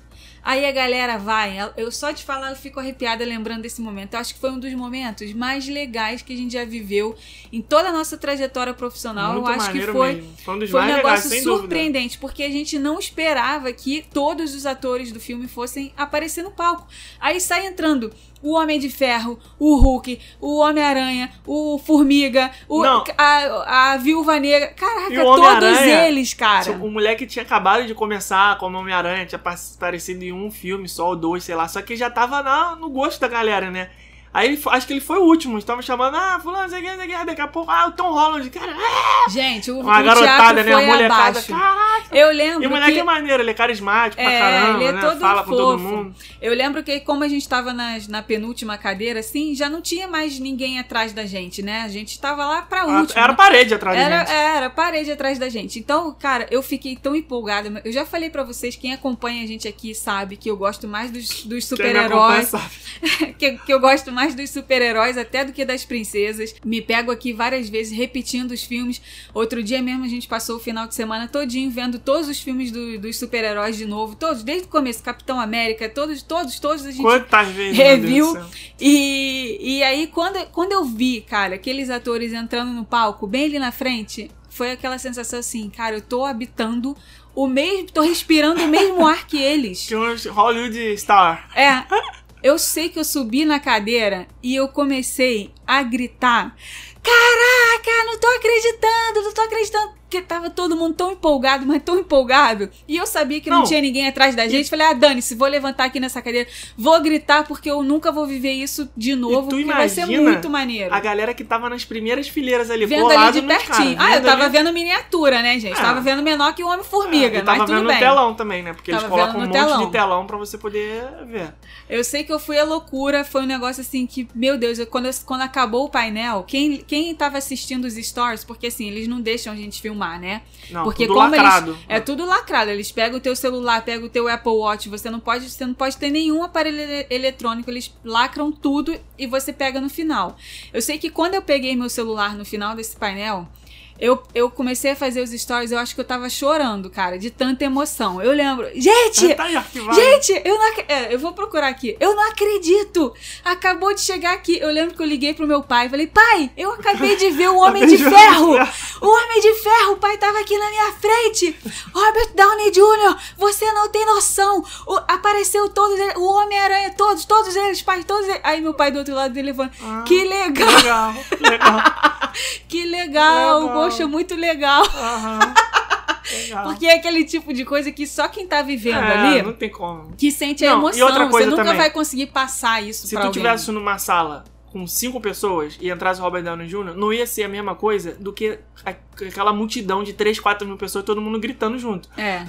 aí a galera vai. Eu só de falar eu fico arrepiada lembrando desse momento. Eu acho que foi um dos momentos mais legais que a gente já viveu em toda a nossa trajetória profissional. Muito eu acho que foi mesmo. Foi um dos foi um mais legais, negócio sem dúvida. surpreendente, porque a gente não esperava que todos os atores do filme fossem aparecer no palco. Aí sai entrando o Homem de Ferro, o Hulk, o Homem-Aranha, o Formiga, o, a, a Viúva Negra. Caraca, todos eles, cara. O moleque tinha acabado de começar como Homem-Aranha, tinha pa- aparecido em um filme só ou dois, sei lá. Só que já tava na- no gosto da galera, né? Aí ele, acho que ele foi o último. Estavam chamando, ah, fulano, sei que, sei que. Daqui a pouco, ah, o Tom Holland, cara. ah! Gente, o, Uma o garotada, né? A foi molecada. Caraca. Eu lembro E o moleque que... é maneiro, ele é carismático pra É, caramba, ele é né? todo Fala com todo fofo. mundo. Eu lembro que como a gente tava nas- na penúltima cadeira, assim, já não tinha mais ninguém atrás da gente, né? A gente tava lá pra Ah, última. Era parede atrás da Era, gente. era parede atrás da gente. Então, cara, eu fiquei tão empolgada. Eu já falei pra vocês, quem acompanha a gente aqui sabe que eu gosto mais dos, dos super-heróis. que, que eu gosto mais dos super-heróis até do que das princesas. Me pego aqui várias vezes repetindo os filmes. Outro dia mesmo a gente passou o final de semana todinho vendo todos os filmes do- dos super-heróis de novo. Todos, desde o começo. Capitão América, todos, todos, todos a gente Quantas vezes, reviu. E, e aí, quando, quando eu vi, cara, aqueles atores entrando no palco, bem ali na frente, foi aquela sensação assim, cara, eu tô habitando o mesmo. tô respirando o mesmo ar que eles. Hollywood Star. É. Eu sei que eu subi na cadeira e eu comecei a gritar. Caraca, não tô acreditando, não tô acreditando. Porque tava todo mundo tão empolgado, mas tão empolgado. E eu sabia que não, Não. tinha ninguém atrás da gente. Falei, ah, Dani, se vou levantar aqui nessa cadeira, vou gritar porque eu nunca vou viver isso de novo. tu porque vai ser imagina muito maneiro. A galera que tava nas primeiras fileiras ali, Vendo ali de pertinho. caras, ah, eu vendo tava ali- vendo miniatura, né, gente? É. Tava vendo menor que o Homem-Formiga, É, e mas tava tudo vendo bem. no telão também, né? Porque eles Tava colocam um vendo monte telão. de telão pra você poder ver. Eu sei que eu fui a loucura, foi um negócio assim que, meu Deus, eu- quando, eu- quando acabou o painel, quem, quem tava assistindo os stories, porque assim, eles não deixam a gente filmar, né? Não, porque tudo como lacrado. eles. É tudo lacrado. Eles pegam o teu celular, pegam o teu Apple Watch, você não pode, você não pode ter nenhum aparelho ele- eletrônico, eles lacram tudo e você pega no final. Eu sei que quando eu peguei meu celular no final desse painel. Eu, eu comecei a fazer os stories, eu acho que eu tava chorando, cara, de tanta emoção. Eu lembro. Gente! Tá arquivado. Gente, eu não é, eu vou procurar aqui. Eu não acredito! Acabou de chegar aqui. Eu lembro que eu liguei pro meu pai e falei: Pai, eu acabei de ver o Homem de Ferro! O Homem de Ferro, o pai tava aqui na minha frente! Robert Downey Jr., você não tem noção! O- apareceu todos eles, o Homem-Aranha, todos, todos eles, pai, todos eles. Aí meu pai do outro lado dele falando: Ah, Que legal! Legal, legal. Que legal! Legal. Poxa, muito legal! Legal. Porque é aquele tipo de coisa que só quem tá vivendo É, ali. não tem como. que sente a Não, e emoção. outra coisa Você nunca também. vai conseguir passar isso Se pra tu alguém. tivesse numa sala com cinco pessoas e entrasse o Robert Downey Jr., não ia ser a mesma coisa do que a- aquela multidão de 3, 4 mil pessoas, todo mundo gritando junto. É.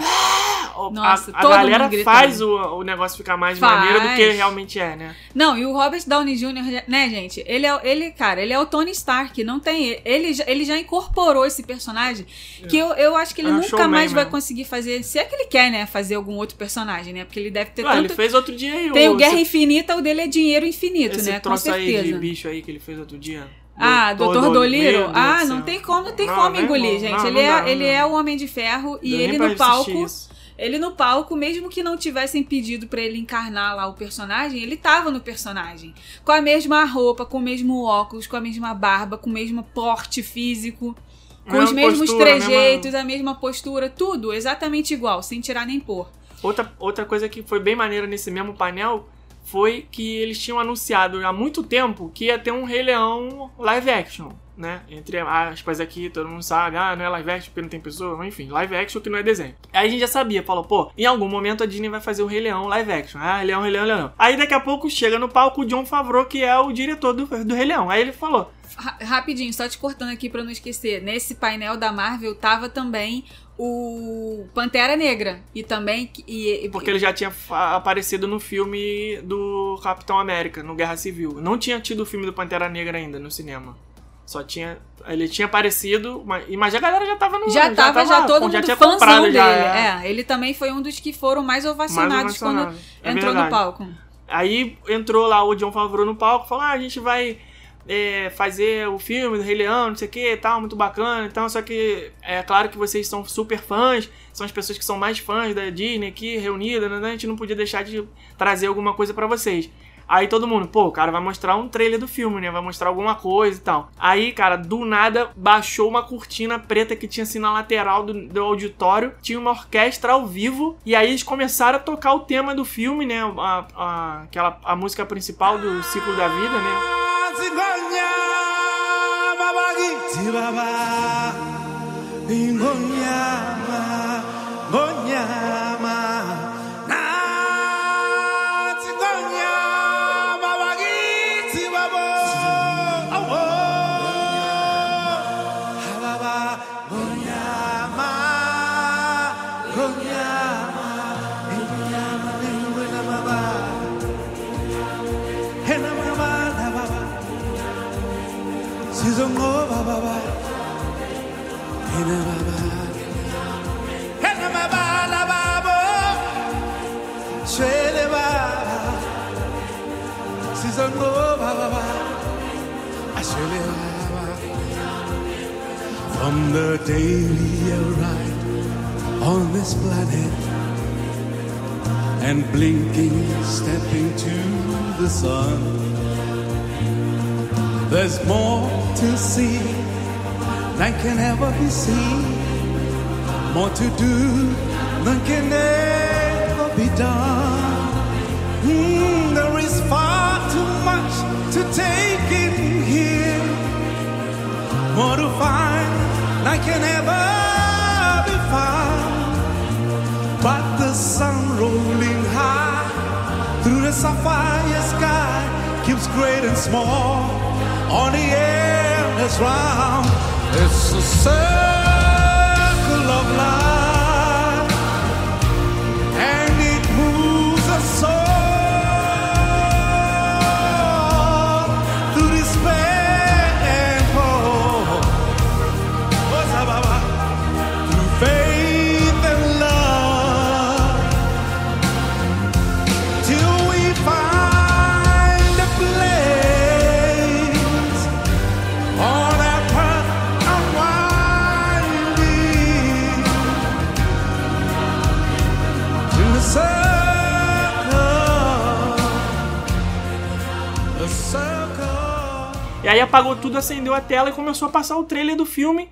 A- Nossa, a, a galera faz o, o negócio ficar mais Faz. maneiro do que realmente é, né? Não, e o Robert Downey Jr., né, gente? Ele é, ele, cara, ele é o Tony Stark, não tem. Ele, já- ele já incorporou esse personagem que eu, eu acho que ele É um nunca mais vai mesmo. conseguir fazer. Se é que ele quer, né, fazer algum outro personagem, né? Porque ele deve ter Ué, ele tanto. fez outro dia aí Tem o Guerra esse, Infinita, o dele é dinheiro infinito, esse né? Com troço aí de certeza. bicho aí que ele fez outro dia. Ah, Doutor Doliro? Ah, não tem como, não tem Não, como engolir, gente. Não, ele não é, dá, não ele é o Homem de Ferro e ele no palco. isso. Ele no palco, mesmo que não tivessem pedido pra ele encarnar lá o personagem, ele tava no personagem. Com a mesma roupa, com o mesmo óculos, com a mesma barba, com o mesmo porte físico, com os Mesma mesmos postura, trejeitos, a mesma postura, tudo exatamente igual, sem tirar nem pôr. Outra, outra coisa que foi bem maneira nesse mesmo painel foi que eles tinham anunciado há muito tempo que ia ter um Rei Leão live action, né? Entre aspas aqui, todo mundo sabe, ah, não é live action porque não tem pessoa, mas enfim, live action que não é desenho. Aí a gente já sabia, falou, pô, em algum momento a Disney vai fazer o Rei Leão live action. Ah, Rei Leão, Rei Leão, Rei Leão. Aí daqui a pouco chega no palco o John Favreau, que é o diretor do, do Rei Leão. Aí ele falou, Ra- rapidinho, só te cortando aqui pra não esquecer. Nesse painel da Marvel tava também o Pantera Negra. E também. E, e- porque ele já tinha aparecido no filme do Capitão América, no Guerra Civil. Não tinha tido o filme do Pantera Negra ainda no cinema. Só tinha. Ele tinha aparecido, mas, mas a galera já tava no. já tava, já todo já mundo tinha fãzão comprado dele. já. É. ele também foi um dos que foram mais mais ovacionados quando. É entrou verdade. no palco. Aí entrou lá o John Favreau no palco, falou: ah, a gente vai é, fazer o filme do Rei Leão, não sei o que tal, muito bacana. Então, só que é claro que vocês são super fãs, são as pessoas que são mais fãs da Disney aqui reunidas, né? A gente não podia deixar de trazer alguma coisa pra vocês. Aí todo mundo, pô, o cara vai mostrar um trailer do filme, né? Vai mostrar alguma coisa e tal. Aí, cara, do nada baixou uma cortina preta que tinha assim na lateral do, do auditório. Tinha uma orquestra ao vivo. E aí eles começaram a tocar o tema do filme, né? A, a- aquela, a música principal do ciclo da vida, né? From the day we arrived on this planet and blinking, stepping to the sun. There's more to see than can ever be seen, more to do than can ever be done. Mm, there is far too much to take in here, more to find than can ever be found. But the sun rolling high through the sapphire sky keeps great and small on the endless round. It's circle aí apagou tudo, acendeu a tela e começou a passar o trailer do filme.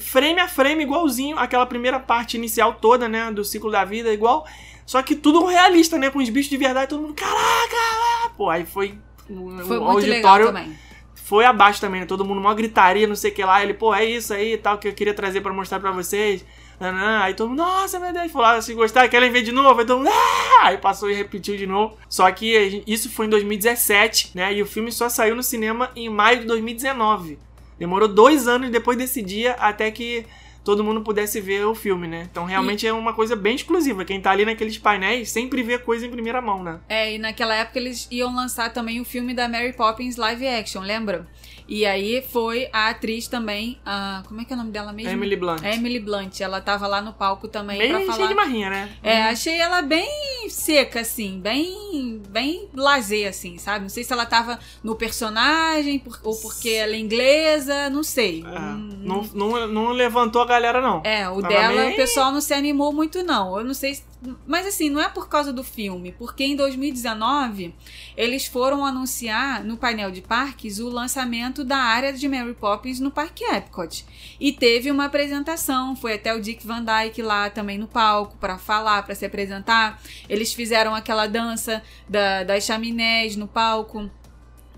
Frame a frame, igualzinho aquela primeira parte inicial toda, né? Do ciclo da vida, igual. Só que tudo realista, né? Com os bichos de verdade, todo mundo. Caraca! Pô, aí foi. Foi o muito legal auditório também. foi abaixo também, né? Todo mundo mó gritaria, não sei o que lá. Ele, pô, é isso aí e tal, que eu queria trazer pra mostrar pra vocês. Nanã. Aí todo mundo, nossa, meu Deus, falou, ah, se gostar, querem ver de novo? Aí todo mundo, ah! Aí passou e repetiu de novo. Só que a isso foi em 2017, né? E o filme só saiu no cinema em maio de 2019. Demorou dois anos depois desse dia até que todo mundo pudesse ver o filme, né? Então realmente é uma coisa bem exclusiva. Quem tá ali naqueles painéis sempre vê coisa em primeira mão, né? É, e naquela época eles iam lançar também o filme da Mary Poppins live action, lembra? E aí foi a atriz também, a, como é que é o nome dela mesmo? Emily Blunt. Emily Blunt. Ela tava lá no palco também Bem pra falar. de marrinha, né? É, achei ela bem seca, assim, bem, bem lazer, assim, sabe? Não sei se ela tava no personagem por- ou porque ela é inglesa, não sei. É, Hum, não, não, não levantou a galera, não. É, o Tava dela, meio- o pessoal não se animou muito, não. Eu não sei. se- Mas assim, não é por causa do filme, porque em 2019 eles foram anunciar no painel de parques o lançamento da área de Mary Poppins no Parque Epcot. E teve uma apresentação, foi até o Dick Van Dyke lá também no palco para falar, para se apresentar. Eles fizeram aquela dança da, das chaminés no palco.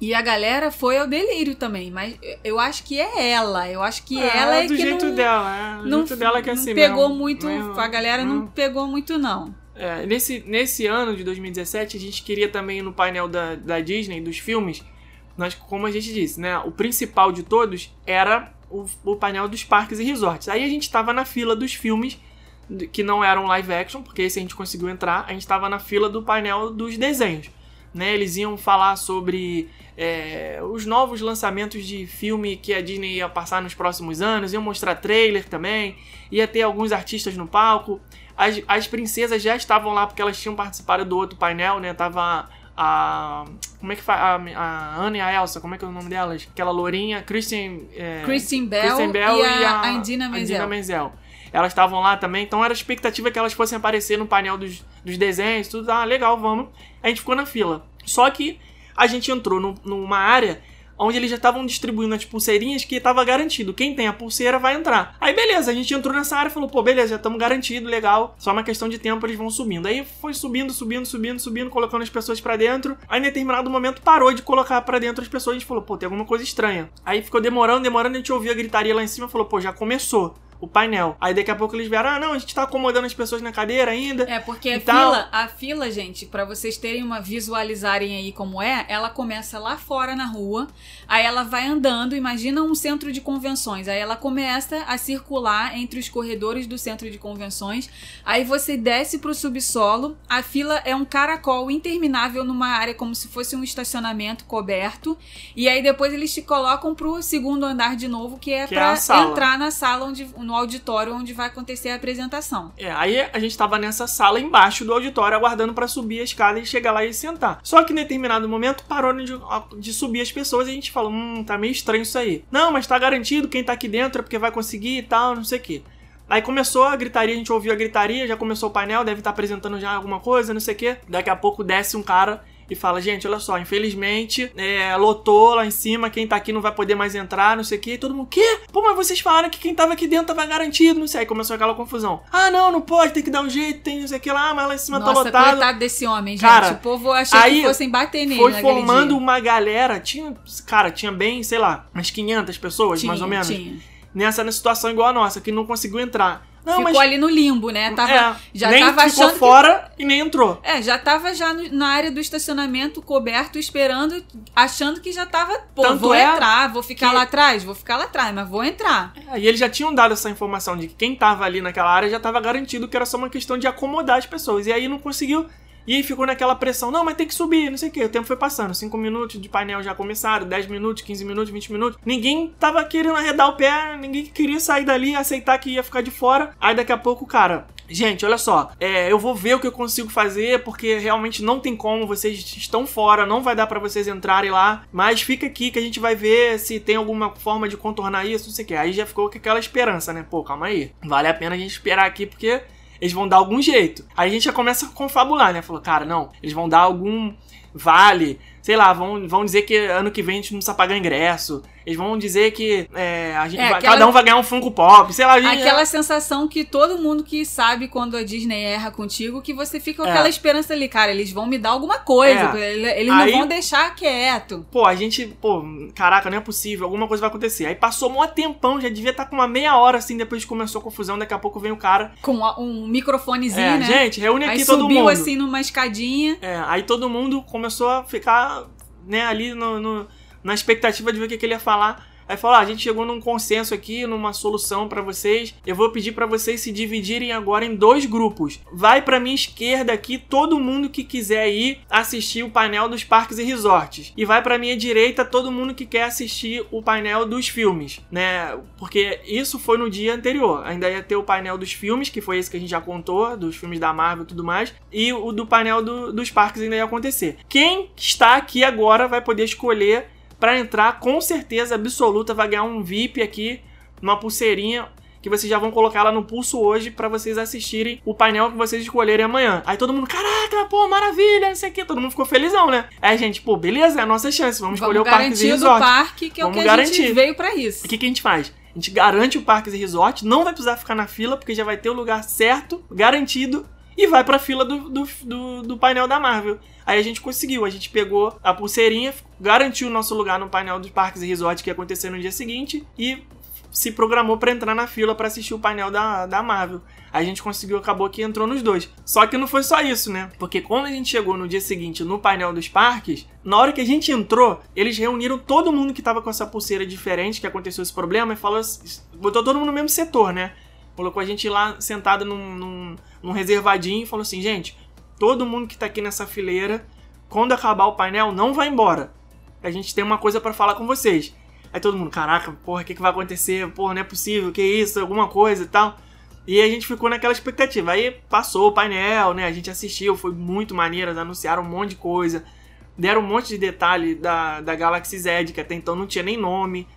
E a galera foi ao delírio também, mas eu acho que é ela, eu acho que É, ela é do que jeito não, dela, é. Do não, jeito dela que é não assim pegou mesmo. muito, Meio- a galera não Hum. pegou muito não. É, nesse, nesse ano de 2017, a gente queria também no painel da, da Disney, dos filmes, nós, como a gente disse, né? O principal de todos era o, o painel dos parques e resorts. Aí a gente tava na fila dos filmes que não eram live action, porque esse a gente conseguiu entrar, a gente tava na fila do painel dos desenhos. Né, eles iam falar sobre é, os novos lançamentos de filme que a Disney ia passar nos próximos anos, iam mostrar trailer também, ia ter alguns artistas no palco. As, as princesas já estavam lá porque elas tinham participado do outro painel, né? Tava a. Como é que faz? A, a Anne e a Elsa, como é que é o nome delas? Aquela lourinha, Kristen. é, Kristen Bell, Kristen Bell e a, a Indina Menzel. Menzel. Elas estavam lá também, então era a expectativa que elas fossem aparecer no painel dos, dos desenhos, tudo. Ah, legal, vamos. A gente ficou na fila. Só que a gente entrou no- numa área onde eles já estavam distribuindo as pulseirinhas que estava garantido. Quem tem a pulseira vai entrar. Aí beleza, a gente entrou nessa área e falou, pô, beleza, já estamos garantido, legal. Só uma questão de tempo, eles vão subindo. Aí foi subindo, subindo, subindo, subindo, colocando as pessoas pra dentro. Aí em determinado momento parou de colocar pra dentro as pessoas. A gente falou, pô, tem alguma coisa estranha. Aí ficou demorando, demorando, a gente ouviu a gritaria lá em cima e falou, pô, já começou. O painel. Aí daqui a pouco eles vieram, ah, não, a gente tá acomodando as pessoas na cadeira ainda. É, porque a Então- fila, a fila, gente, pra vocês terem uma visualizarem aí como é, ela começa lá fora na rua, aí ela vai andando, imagina um centro de convenções, aí ela começa a circular entre os corredores do centro de convenções, aí você desce pro subsolo, a fila é um caracol interminável numa área como se fosse um estacionamento coberto, e aí depois eles te colocam pro segundo andar de novo, que é Que é pra sala. entrar na sala onde no auditório onde vai acontecer a apresentação. É, aí a gente tava nessa sala embaixo do auditório, aguardando pra subir a escada e chegar lá e sentar. Só que em determinado momento parou de, de subir as pessoas e a gente falou: hum, tá meio estranho isso aí. Não, mas tá garantido, quem tá aqui dentro é porque vai conseguir e tal, não sei o quê. Aí começou a gritaria, a gente ouviu a gritaria, já começou o painel, deve estar apresentando já alguma coisa, não sei o quê. Daqui a pouco desce um cara e fala, gente, olha só, infelizmente, é, lotou lá em cima, quem tá aqui não vai poder mais entrar, não sei o quê. E todo mundo, quê? Pô, mas vocês falaram que quem tava aqui dentro tava garantido, não sei. Aí começou aquela confusão. Ah, não, não pode, tem que dar um jeito, tem não sei o que lá, mas lá em cima Nossa, tá lotado. coitado desse homem, gente. Cara, o povo achou aí que fossem bater nele Foi formando dia. uma galera, tinha, cara, tinha bem, sei lá, umas 500 pessoas, Tinha, mais ou menos, tinha. nessa situação igual a nossa, que não conseguiu entrar. Não, Ficou mas ali no limbo, né? Tava, é, já nem tava ficou achando que- fora e nem entrou. É, já tava já no- na área do estacionamento coberto, esperando, achando que já tava, pô, Tanto vou é entrar, vou ficar que- lá atrás, vou ficar lá atrás, mas vou entrar. É, E eles já tinham dado essa informação de que quem tava ali naquela área já tava garantido que era só uma questão de acomodar as pessoas. E aí não conseguiu. E ficou naquela pressão, não, mas tem que subir, não sei o que. O tempo foi passando, 5 minutos de painel já começaram, 10 minutos, 15 minutos, 20 minutos. Ninguém tava querendo arredar o pé, ninguém queria sair dali, aceitar que ia ficar de fora. Aí daqui a pouco, cara, gente, olha só, é, eu vou ver o que eu consigo fazer, porque realmente não tem como, vocês estão fora, não vai dar pra vocês entrarem lá. Mas fica aqui que a gente vai ver se tem alguma forma de contornar isso, não sei o que. Aí já ficou com aquela esperança, né? Pô, calma aí. Vale a pena a gente esperar aqui, porque eles vão dar algum jeito. Aí a gente já começa a confabular, né? Falou, cara, não, eles vão dar algum vale, sei lá, vão, vão dizer que ano que vem a gente não precisa pagar ingresso. Eles vão dizer que é, a gente É, aquela- cada um vai ganhar um Funko Pop, sei lá. Aquela sensação que todo mundo que sabe quando a Disney erra contigo, que você fica com É. aquela esperança ali, cara, eles vão me dar alguma coisa, É. eles, Aí- não vão deixar quieto. Pô, a gente, pô, caraca, não é possível, alguma coisa vai acontecer. Aí passou um tempão, já devia estar com uma meia hora assim, depois que começou a confusão, daqui a pouco vem o cara. Com a- um microfonezinho, É, né? gente, reúne aqui Aí todo subiu mundo. assim numa escadinha. É, aí todo mundo começou a ficar, né, ali no, no- na expectativa de ver o que, que ele ia falar. Aí falou: ah, a gente chegou num consenso aqui, numa solução pra vocês. Eu vou pedir pra vocês se dividirem agora em dois grupos. Vai pra minha esquerda aqui todo mundo que quiser ir assistir o painel dos parques e resorts. E vai pra minha direita todo mundo que quer assistir o painel dos filmes, né? Porque isso foi no dia anterior. Ainda ia ter o painel dos filmes, que foi esse que a gente já contou, dos filmes da Marvel e tudo mais. E o do painel do- dos parques ainda ia acontecer. Quem está aqui agora vai poder escolher Pra entrar, com certeza absoluta, vai ganhar um VIP aqui, uma pulseirinha que vocês já vão colocar lá no pulso hoje pra vocês assistirem o painel que vocês escolherem amanhã. Aí todo mundo, caraca, pô, maravilha, não sei o que, todo mundo ficou felizão, né? Aí gente, pô, beleza, é a nossa chance, vamos, escolher o Vamos Parques e garantir do Resort. parque, que é o Vamos que a gente garantir. veio pra isso. O que, que a gente faz? A gente garante o Parques e Resort, não vai precisar ficar na fila, porque já vai ter o lugar certo, garantido, e vai pra fila do, do, do, do painel da Marvel. Aí a gente conseguiu, a gente pegou a pulseirinha, garantiu o nosso lugar no painel dos Parques e Resort que ia acontecer no dia seguinte, e se programou pra entrar na fila pra assistir o painel da, da Marvel. Aí a gente conseguiu, acabou que entrou nos dois. Só que não foi só isso, né? Porque quando a gente chegou no dia seguinte no painel dos parques, na hora que a gente entrou, eles reuniram todo mundo que tava com essa pulseira diferente, que aconteceu esse problema, e falou assim, botou todo mundo no mesmo setor, né? Colocou a gente lá sentado num, num, num reservadinho e falou assim, gente, todo mundo que tá aqui nessa fileira, quando acabar o painel, não vai embora. A gente tem uma coisa pra falar com vocês. Aí todo mundo, caraca, porra, o que, que vai acontecer? Porra, não é possível, que isso, alguma coisa e tal. E a gente ficou naquela expectativa. Aí passou o painel, né? A gente assistiu, foi muito maneiro, anunciaram um monte de coisa. Deram um monte de detalhe da, da Galaxy Z, que até então não tinha nem nome.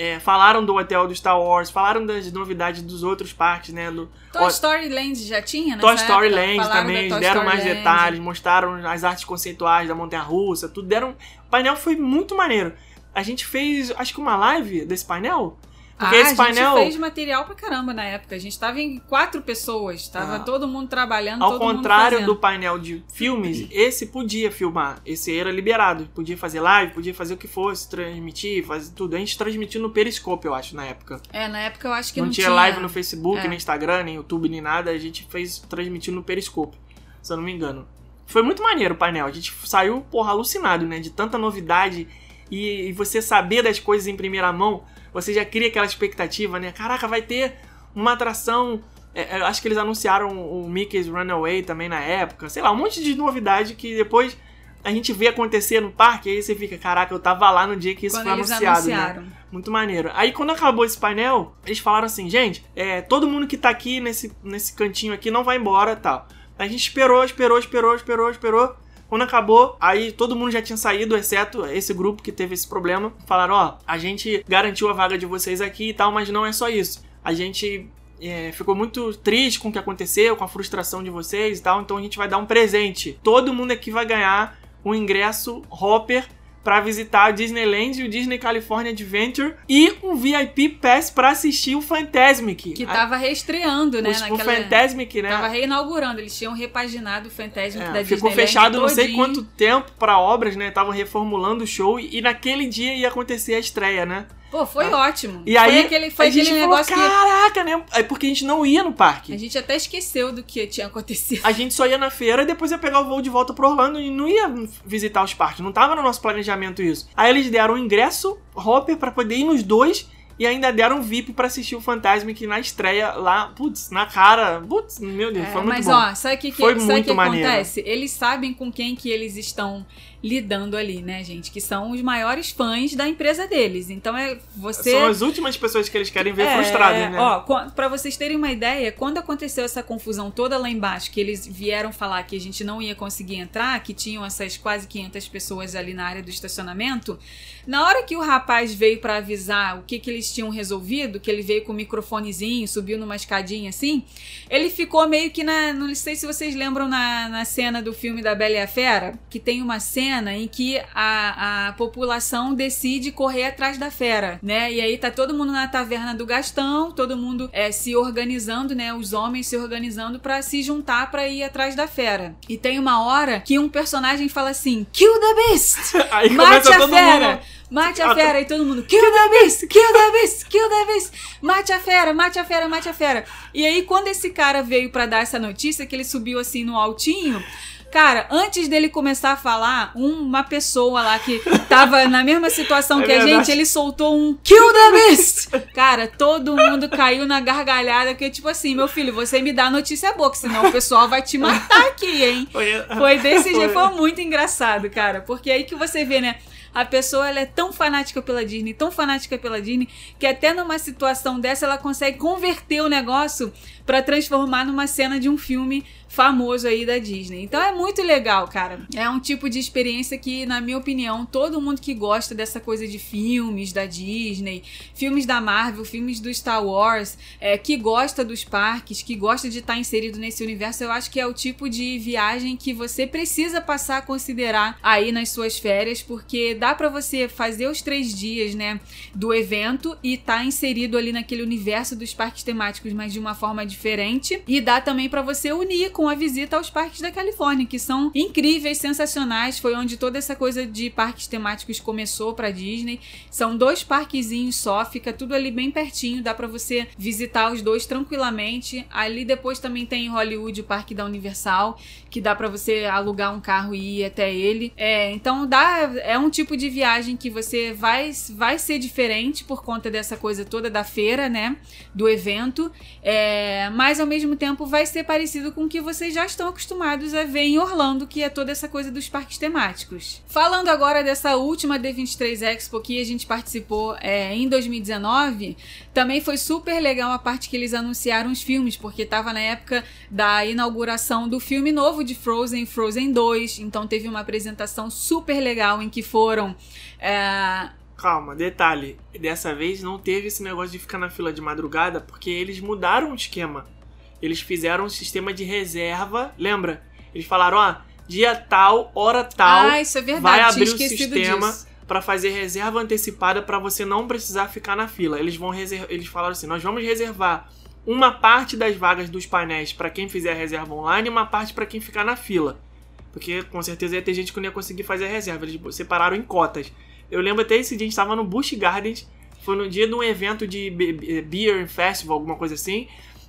É, falaram do hotel do Star Wars, falaram das novidades dos outros parques, né? Do, Toy Story Land já tinha, né? Toy Story Land também, deram Story mais Land. detalhes, mostraram as artes conceituais da Montanha Russa, tudo deram. O painel foi muito maneiro. A gente fez, acho que uma live desse painel. Porque ah, esse painel, a gente fez material pra caramba na época. A gente tava em quatro pessoas. Tava Ah. todo mundo trabalhando, ao contrário do painel de filmes, esse podia filmar. Esse era liberado. Podia fazer live, podia fazer o que fosse, transmitir, fazer tudo. A gente transmitiu no Periscope, eu acho, na época. É, na época eu acho que não, não, tinha, live no Facebook, É. nem Instagram, nem YouTube, nem nada. A gente fez transmitir no Periscope, se eu não me engano. Foi muito maneiro o painel. A gente saiu, porra, alucinado, né? De tanta novidade e, e você saber das coisas em primeira mão, você já cria aquela expectativa, né? Caraca, vai ter uma atração. é, é, acho que eles anunciaram o Mickey's Runaway também na época. Sei lá, um monte de novidade que depois a gente vê acontecer no parque. Aí você fica, caraca, eu tava lá no dia que isso Quando foi anunciado, né? anunciaram. Muito maneiro. Aí quando acabou esse painel, eles falaram assim, gente, é, todo mundo que tá aqui nesse, nesse cantinho aqui não vai embora tal. A gente esperou, esperou, esperou, esperou, esperou. Quando acabou, aí todo mundo já tinha saído, exceto esse grupo que teve esse problema. Falaram, ó, a gente garantiu a vaga de vocês aqui e tal, mas não é só isso. A gente é, ficou muito triste com o que aconteceu, com a frustração de vocês e tal, então a gente vai dar um presente. Todo mundo aqui vai ganhar um ingresso Hopper pra visitar a Disneyland e o Disney California Adventure e um VIP Pass pra assistir o Fantasmic. Que tava reestreando, né? o, o naquela... Fantasmic, né? Tava reinaugurando, eles tinham repaginado o Fantasmic É, da ficou Disneyland fechado não sei todinho. quanto tempo pra obras, né? Estavam reformulando o show e, e naquele dia ia acontecer a estreia, né? Pô, foi ótimo. E aí foi aquele, foi aquele falou, negócio que caraca, né? É porque a gente não ia no parque. a gente até esqueceu do que tinha acontecido. A gente só ia na feira e depois ia pegar o voo de volta pro Orlando e não ia visitar os parques. Não tava no nosso planejamento isso. Aí eles deram um ingresso Hopper pra poder ir nos dois e ainda deram um VIP pra assistir o Fantasmic na estreia lá, putz, na cara. Putz, meu Deus, É, foi muito mas bom. ó, sabe o que, que, Foi sabe muito que maneiro. acontece? Eles sabem com quem que eles estão lidando ali, né, gente? Que são os maiores fãs da empresa deles. Então é você. São as últimas pessoas que eles querem ver É, frustradas, né? Ó, pra vocês terem uma ideia, quando aconteceu essa confusão toda lá embaixo, que eles vieram falar que a gente não ia conseguir entrar, que tinham essas quase 500 pessoas ali na área do estacionamento, na hora que o rapaz veio pra avisar o que, que eles tinham resolvido, que ele veio com o microfonezinho, subiu numa escadinha assim, ele ficou meio que na. Não sei se vocês lembram na, na cena do filme da Bela e a Fera, que tem uma cena em que a, a população decide correr atrás da fera, né? E aí tá todo mundo na taverna do Gastão, todo mundo é, se organizando, né? Os homens se organizando pra se juntar pra ir atrás da fera. E tem uma hora que um personagem fala assim: Kill the Beast! Aí Mate a fera! mundo. Mate Ah, a tá. fera! E todo mundo, kill the beast! Kill the beast! Kill the beast! Mate a fera! Mate a fera! Mate a fera! E aí, quando esse cara veio pra dar essa notícia, que ele subiu assim no altinho. Cara, antes dele começar a falar, uma pessoa lá que tava na mesma situação É que a verdade. gente, ele soltou um Kill the Beast! Cara, todo mundo caiu na gargalhada, que tipo assim, meu filho, você me dá notícia boa, que senão o pessoal vai te matar aqui, hein? Foi, Foi desse jeito, foi muito engraçado, cara. Porque aí que você vê, né? A pessoa ela é tão fanática pela Disney, tão fanática pela Disney, que até numa situação dessa ela consegue converter o negócio pra transformar numa cena de um filme famoso aí da Disney. Então é muito legal, cara. É um tipo de experiência que, na minha opinião, todo mundo que gosta dessa coisa de filmes da Disney, filmes da Marvel, filmes do Star Wars, é, que gosta dos parques, que gosta de estar inserido nesse universo, eu acho que é o tipo de viagem que você precisa passar a considerar aí nas suas férias, porque dá pra você fazer os três dias, né, do evento e estar inserido ali naquele universo dos parques temáticos, mas de uma forma diferente, e dá também pra você unir com a visita aos parques da Califórnia, que são incríveis, sensacionais, foi onde toda essa coisa de parques temáticos começou pra Disney. São dois parquezinhos só, fica tudo ali bem pertinho, dá pra você visitar os dois tranquilamente. Ali depois também tem em Hollywood o Parque da Universal, que dá pra você alugar um carro e ir até ele. É, então dá é um tipo de viagem que você vai vai ser diferente por conta dessa coisa toda da feira, né, do evento. É, mas ao mesmo tempo vai ser parecido com o que vocês já estão acostumados a ver em Orlando, que é toda essa coisa dos parques temáticos. Falando agora dessa última D23 Expo que a gente participou é, em 2019, também foi super legal a parte que eles anunciaram os filmes, porque tava na época da inauguração do filme novo de Frozen, Frozen 2, então teve uma apresentação super legal em que foram. é, Calma, detalhe. Dessa vez não teve esse negócio de ficar na fila de madrugada, porque eles mudaram o esquema. Eles fizeram um sistema de reserva, lembra? Eles falaram, ó, dia tal, hora tal, ah, isso é verdade, vai abrir o sistema pra fazer reserva antecipada pra você não precisar ficar na fila. Eles vão reservar, eles falaram assim: "Nós vamos reservar uma parte das vagas dos painéis pra quem fizer a reserva online e uma parte pra quem ficar na fila". Porque com certeza ia ter gente que não ia conseguir fazer a reserva. Eles separaram em cotas. Eu lembro até esse dia, a gente tava no Busch Gardens. Foi no dia de um evento de be- be- Beer Festival, alguma coisa assim.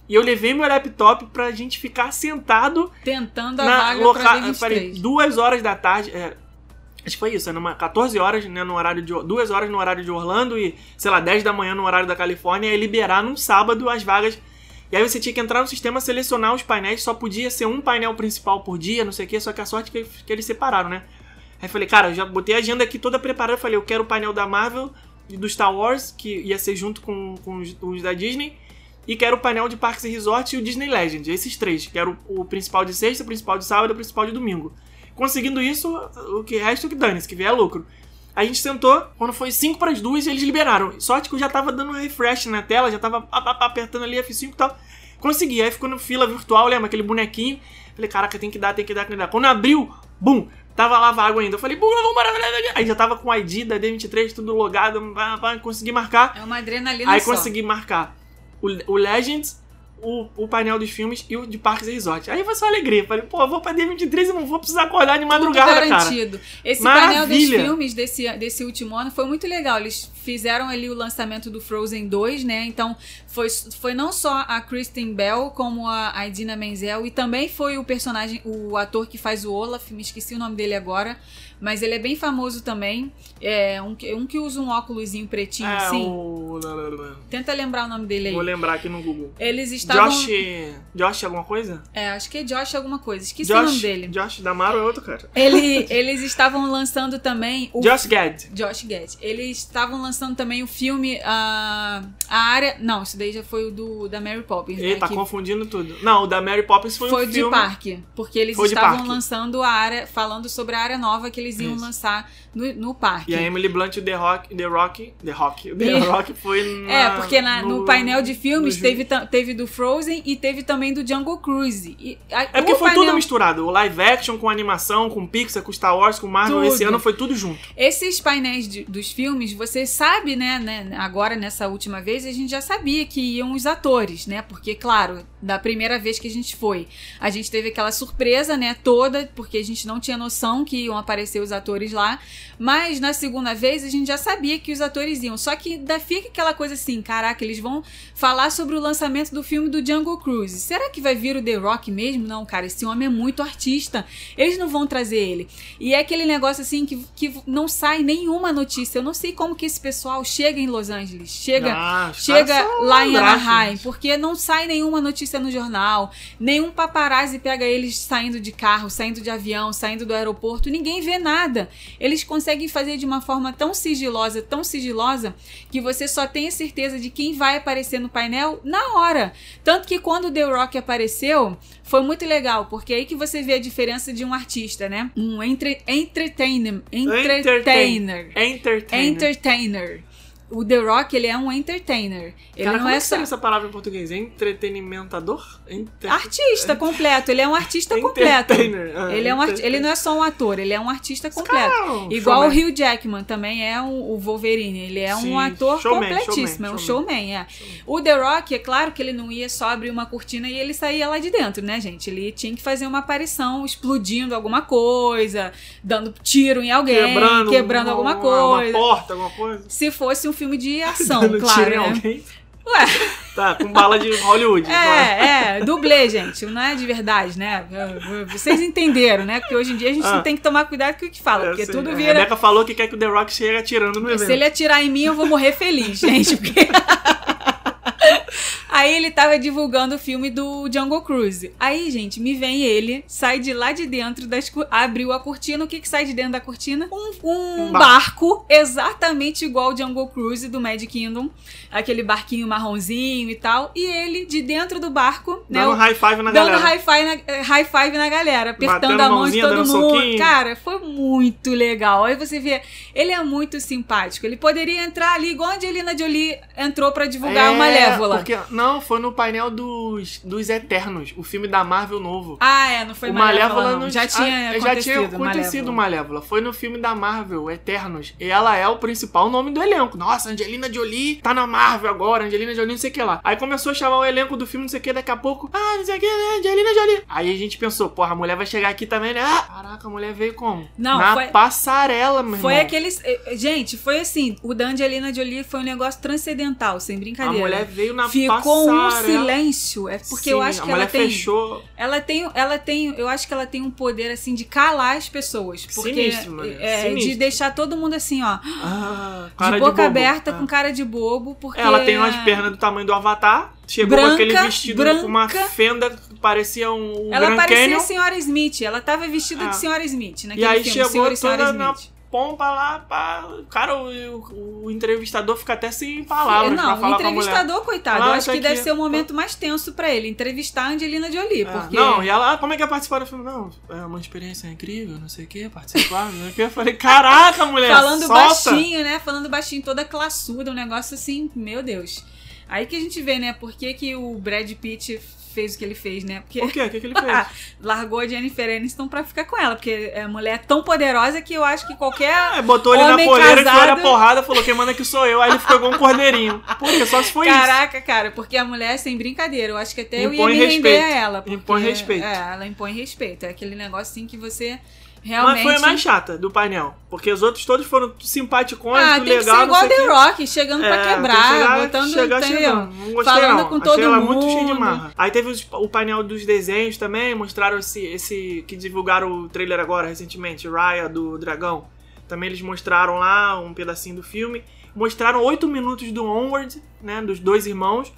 E eu levei meu laptop pra gente ficar sentado Tentando a na vaga loca... pra eu falei, D23. duas horas da tarde. é, acho que foi isso, era numa 14 horas, né, no horário de. duas horas no horário de Orlando e, sei lá, 10 da manhã no horário da Califórnia, e liberar num sábado as vagas. E aí você tinha que entrar no sistema, selecionar os painéis, só podia ser um painel principal por dia, não sei o que, só que a sorte que, que eles separaram, né? Aí eu falei, cara, eu já botei a agenda aqui toda preparada. Eu falei, eu quero o painel da Marvel e do Star Wars, que ia ser junto com, com os, os da Disney. E quero o painel de Parques e Resorts e o Disney Legend. Esses três. Quero o principal de sexta, o principal de sábado e o principal de domingo. Conseguindo isso, o que resta o que dane-se, que vier é lucro. A gente sentou, quando foi 5 para as 2, eles liberaram. Sorte que eu já tava dando um refresh na tela, já tava apertando ali F5 e tal. Consegui, aí ficou no fila virtual, lembra? Aquele bonequinho. Falei, caraca, tem que dar, tem que dar, tem que dar. Quando abriu, bum, tava lá vago ainda. Eu falei, bum, vamos embora. Aí já tava com o ID da D23, tudo logado, consegui marcar. É uma adrenalina Aí só. consegui marcar o, o Legends, o, o painel dos filmes e o de Parques e Resort. Aí foi só alegria. Falei, pô, vou pra D23 e não vou precisar acordar de Tudo madrugada, cara. garantido. Esse painel dos Maravilha. filmes desse, desse último ano foi muito legal. Eles fizeram ali o lançamento do Frozen 2, né? Então foi, foi não só a Kristen Bell, como a, a Idina Menzel, e também foi o personagem, o ator que faz o Olaf, me esqueci o nome dele agora, mas ele é bem famoso também. É um, que- um que usa um óculosinho pretinho É, assim. o... Tenta lembrar o nome dele aí. Vou lembrar aqui no Google. Eles estavam. Josh... Josh alguma coisa? É, acho que é Josh alguma coisa. Esqueci o Josh, nome dele. Josh Damaro é outro cara. Ele, eles estavam lançando também o Josh Gad. Josh Gad. Eles estavam lançando também o filme a a área, não, isso daí já foi o do da Mary Poppins, Ele né, tá que confundindo tudo. Não, o da Mary Poppins foi, foi um de filme... parque, porque eles Foi de estavam lançando a área, falando sobre a área nova que eles iam Isso. lançar no, no parque. E a Emily Blunt e o The Rock... The Rock... The Rock. O The E- Rock foi na, É, porque na- no, painel de filmes no- teve, teve do Frozen e teve também do Jungle Cruise. E, a- É porque foi painel- tudo misturado. O live action com animação, com Pixar, com Star Wars, com Marvel. Tudo. Esse ano foi tudo junto. Esses painéis de- dos filmes, você sabe, né, né, agora nessa última vez, a gente já sabia que iam os atores, né? Porque, claro, da primeira vez que a gente foi, a gente teve aquela surpresa, né, toda, porque a gente não tinha noção que iam aparecer os atores lá. Mas na segunda vez a gente já sabia que os atores iam. Só que ainda fica aquela coisa assim, caraca, eles vão falar sobre o lançamento do filme do Jungle Cruise. Será que vai vir o The Rock mesmo? Não, cara, esse homem é muito artista. Eles não vão trazer ele. E é aquele negócio assim que, que não sai nenhuma notícia. Eu não sei como que esse pessoal chega em Los Angeles, chega, Ah, os chega lá em. Anaheim, porque não sai nenhuma notícia no jornal, nenhum paparazzi pega eles saindo de carro, saindo de avião, saindo do aeroporto, ninguém vê nada. Eles conseguem fazer de uma forma tão sigilosa, tão sigilosa, que você só tem a certeza de quem vai aparecer no painel na hora. Tanto que quando o The Rock apareceu, foi muito legal, porque é aí que você vê a diferença de um artista, né? Um entre, entertainer, entertainer, Entertainer. entertainer. O The Rock, ele é um entertainer. Ele Cara, não como é é que só essa palavra em português? Entretenimentador? Enter... artista completo. Ele é um artista completo. Entertainer. Ah, Ele, é um entertainer. ele não é só um ator, ele é um artista completo. é Igual showman. o Hugh Jackman também é um- o Wolverine. Ele é Sim, um ator showman, completíssimo, é um showman, showman, é. O The Rock, é claro que ele não ia só abrir uma cortina e ele saía lá de dentro, né, gente? Ele tinha que fazer uma aparição explodindo alguma coisa, dando tiro em alguém, Quebrando, quebrando uma, alguma uma- coisa. Uma porta, alguma coisa. Se fosse um filme de ação, Dando claro, tiro né? alguém. Ué, Tá, com bala de Hollywood. claro. é, é, dublê, gente, não é de verdade, né? Vocês entenderam, né? Porque hoje em dia a gente Ah. tem que tomar cuidado com o que fala, É, porque sim. tudo A vira. Rebeca falou que quer que o The Rock chegue atirando no evento. Se ele atirar em mim, eu vou morrer feliz, gente. Porque... Aí ele tava divulgando o filme do Jungle Cruise. Aí, gente, me vem ele, sai de lá de dentro, das, abriu a cortina. O que que sai de dentro da cortina? Um, um Um barco. exatamente igual o Jungle Cruise do Mad Kingdom. Aquele barquinho marronzinho e tal. E ele, de dentro do barco, né? Dando o- high five na dando galera. high five, na, high five na galera, apertando Batendo a mão de todo mundo. soquinho. Cara, foi muito legal. Aí você vê, ele é muito simpático. Ele poderia entrar ali igual a Angelina Jolie entrou pra divulgar É, o Malévola. Porque, não, Não, foi no painel dos, dos Eternos, o filme da Marvel novo. Ah, é, não foi o Malévola, Malévola não. Já tinha ah, acontecido. já tinha acontecido Malévola. Foi no filme da Marvel, Eternos. E ela é o principal nome do elenco. Nossa, Angelina Jolie tá na Marvel agora, Angelina Jolie não sei o que lá. Aí começou a chamar o elenco do filme, não sei o que, daqui a pouco, ah, não sei o que, né, Angelina Jolie. Aí a gente pensou, porra, a mulher vai chegar aqui também, né? Ah, caraca, a mulher veio como? Não, na foi- passarela, meu Foi irmão. aqueles. eh, Gente, foi assim: o da Angelina Jolie foi um negócio transcendental, sem A brincadeira. mulher veio na Ficou um passarela. silêncio. É porque eu Sim, acho a que ela tem. fechou. Ela tem, ela tem, eu acho que ela tem um poder assim de calar as pessoas, porque Sinistro, mano, é, sinistro. de deixar todo mundo assim, ó, Ah, cara de boca bobo. aberta Ah. com cara de bobo, porque Ela tem umas pernas do tamanho do Avatar. Chegou Branca, com aquele vestido com uma branca. fenda que parecia um, um ela Grand parecia Canyon. a Senhora Smith, ela tava vestida Ah. de Senhora Smith naquele E aí filme, chegou Senhor Senhora toda na Smith. Pompa lá, pá. Cara, o, o- o entrevistador fica até sem palavras pra não, o falar mulher. entrevistador, coitado, Ah, eu acho tá que deve aqui. ser o momento mais tenso pra ele, entrevistar a Angelina Jolie, É, porque Não, e ela, ah, como é que é participar do filme? Não, é uma experiência incrível, não sei o que, participar, não sei o que. Eu falei, caraca, mulher, falando solta. baixinho, né? Falando baixinho, toda classuda, um negócio assim, meu Deus. Aí que a gente vê, né, por que, que o Brad Pitt fez o que ele fez, né? Porque Por quê? O que, que ele fez? largou a Jennifer Aniston pra ficar com ela, porque é mulher tão poderosa que eu acho que qualquer É, botou ele na poleira, casado. a porrada, falou, quem manda aqui sou eu. Aí ele ficou igual um cordeirinho. Por quê? Só se foi isso. Caraca, cara, porque a mulher, sem brincadeira, eu acho que até eu ia Impõe me render respeito. a ela. Porque, Impõe respeito. É, ela impõe respeito. É aquele negócio assim que você Mas realmente. foi a mais chata do painel. Porque os outros todos foram simpaticões, Ah, tem legal. que ser igual The o quê. Rock, chegando pra É, que quebrar, chegar- botando. chegar chegando. Não gostei, Falando não. com Achei todo ela mundo. muito cheia de marra. Aí teve os- o painel dos desenhos também, mostraram esse, esse que divulgaram o trailer agora recentemente, Raya do Dragão. Também eles mostraram lá um pedacinho do filme. Mostraram oito minutos do Onward, né, dos dois irmãos,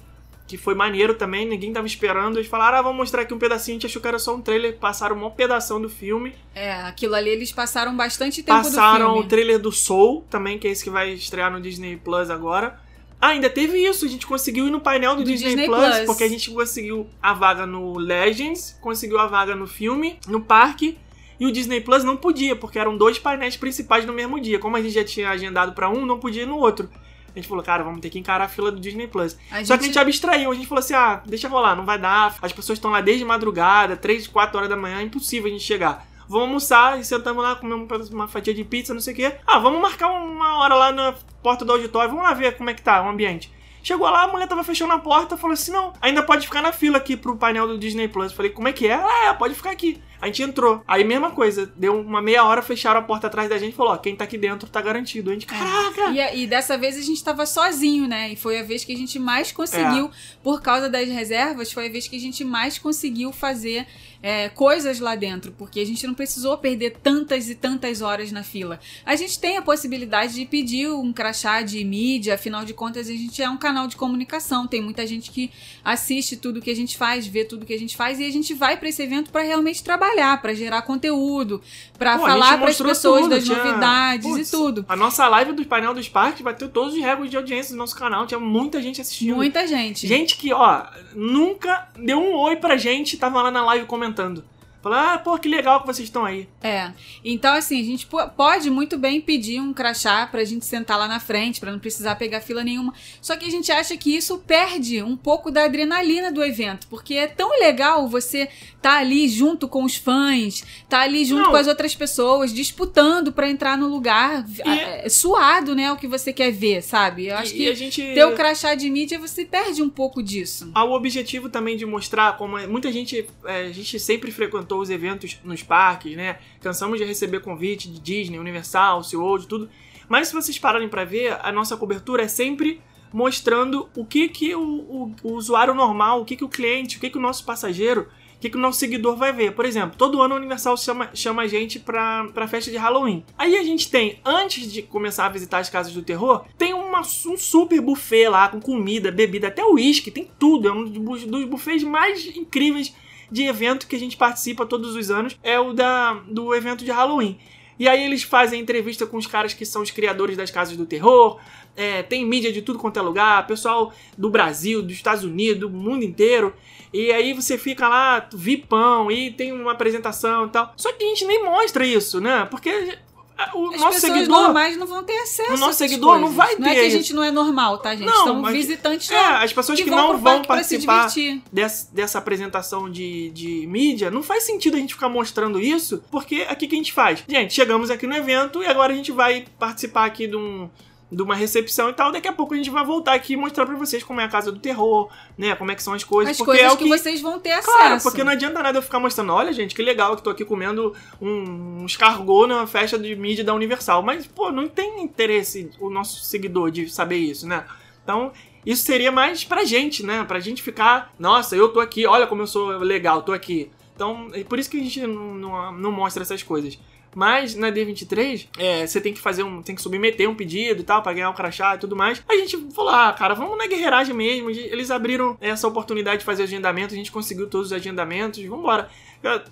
que foi maneiro também, ninguém tava esperando. Eles falaram, ah, vamos mostrar aqui um pedacinho, a gente achou que era só um trailer, passaram uma pedação do filme. É, aquilo ali eles passaram bastante tempo Passaram o trailer do Soul, também, que é esse que vai estrear no Disney Plus agora. Ah, ainda teve isso, a gente conseguiu ir no painel do, Do Disney, Disney Plus, Plus. porque a gente conseguiu a vaga no Legends, conseguiu a vaga no filme, no parque, e o Disney Plus não podia, porque eram dois painéis principais no mesmo dia. Como a gente já tinha agendado pra um, não podia ir no outro. A gente falou, cara, vamos ter que encarar a fila do Disney Plus. A Só que a gente- abstraiu, a gente falou assim: ah, deixa rolar, não vai dar. As pessoas estão lá desde madrugada, 3, 4 horas da manhã, é impossível a gente chegar. Vamos almoçar e sentamos lá, comemos uma fatia de pizza, não sei o quê. Ah, vamos marcar uma hora lá na porta do auditório, vamos lá ver como é que tá o ambiente. Chegou lá, a mulher tava fechando a porta, falou assim: não, ainda pode ficar na fila aqui pro painel do Disney Plus. Falei, como é que é? Ah, é, pode ficar aqui. A gente entrou. Aí, mesma coisa, deu uma meia hora, fecharam a porta atrás da gente e falou: ó, quem tá aqui dentro tá garantido. A gente, caraca! E, e dessa vez a gente tava sozinho, né? E foi a vez que a gente mais conseguiu, É. por causa das reservas, foi a vez que a gente mais conseguiu fazer é, coisas lá dentro, porque a gente não precisou perder tantas e tantas horas na fila. A gente tem a possibilidade de pedir um crachá de mídia, afinal de contas, a gente é um canal de comunicação, tem muita gente que assiste tudo que a gente faz, vê tudo que a gente faz, e a gente vai pra esse evento pra realmente trabalhar, pra gerar conteúdo, pra Pô, a falar pras mostrou pessoas tudo, das tinha- novidades Putz, e tudo. A nossa live do painel dos parques bateu todos os recordes de audiência do nosso canal. Tinha muita gente assistindo. Muita gente. Gente que, ó, nunca deu um oi pra gente, tava lá na live comentando. Falou, ah, pô, que legal que vocês estão aí. É. Então, assim, a gente po- pode muito bem pedir um crachá pra gente sentar lá na frente, pra não precisar pegar fila nenhuma. Só que a gente acha que isso perde um pouco da adrenalina do evento, porque é tão legal você tá ali junto com os fãs, tá ali junto Não. com as outras pessoas, disputando pra entrar no lugar, E- é, suado, né, o que você quer ver, sabe? Eu acho e, que e a gente... ter o crachá de mídia, você perde um pouco disso. Há o objetivo também de mostrar como é- muita gente, é, a gente sempre frequentou os eventos nos parques, né? Cansamos de receber convite de Disney, Universal, SeaWorld, tudo. Mas se vocês pararem pra ver, a nossa cobertura é sempre mostrando o que que o, o- o usuário normal, o que que o cliente, o que que o nosso passageiro, o que que o nosso seguidor vai ver. Por exemplo, todo ano a Universal chama, chama a gente pra, pra festa de Halloween. Aí a gente tem, antes de começar a visitar as casas do terror, tem uma, um super buffet lá com comida, bebida, até uísque, tem tudo. É um dos buffets mais incríveis de evento que a gente participa todos os anos. É o da, do evento de Halloween. E aí eles fazem entrevista com os caras que são os criadores das casas do terror. É, tem mídia de tudo quanto é lugar, pessoal do Brasil, dos Estados Unidos, do mundo inteiro. E aí você fica lá, vipão, e tem uma apresentação e tal. Só que a gente nem mostra isso, né? Porque o As nosso pessoas seguidor. normais não vão ter acesso o nosso seguidor não coisas. vai Não é ter que a gente não é normal, tá, gente? Não, São visitantes É, lá. as pessoas que, vão não vão participar dessa, dessa apresentação de, de mídia, não faz sentido a gente ficar mostrando isso, porque aqui que a gente faz? Gente, chegamos aqui no evento e agora a gente vai participar aqui de um de uma recepção e tal, daqui a pouco a gente vai voltar aqui e mostrar pra vocês como é a casa do terror, né, como é que são as coisas, As porque coisas é o que, que vocês vão ter acesso. Claro, porque não adianta nada eu ficar mostrando, olha gente, que legal que tô aqui comendo um, um escargot na festa de mídia da Universal. Mas, pô, não tem interesse o nosso seguidor de saber isso, né? Então, isso seria mais pra gente, né? Pra gente ficar, nossa, eu tô aqui, olha como eu sou legal, tô aqui. Então, é por isso que a gente não, não, não mostra essas coisas. Mas na D23, é, você tem que fazer um. tem que submeter um pedido e tal, pra ganhar o crachá e tudo mais. A gente falou, ah, cara, vamos na guerreiragem mesmo. Eles abriram essa oportunidade de fazer agendamento, a gente conseguiu todos os agendamentos, vambora.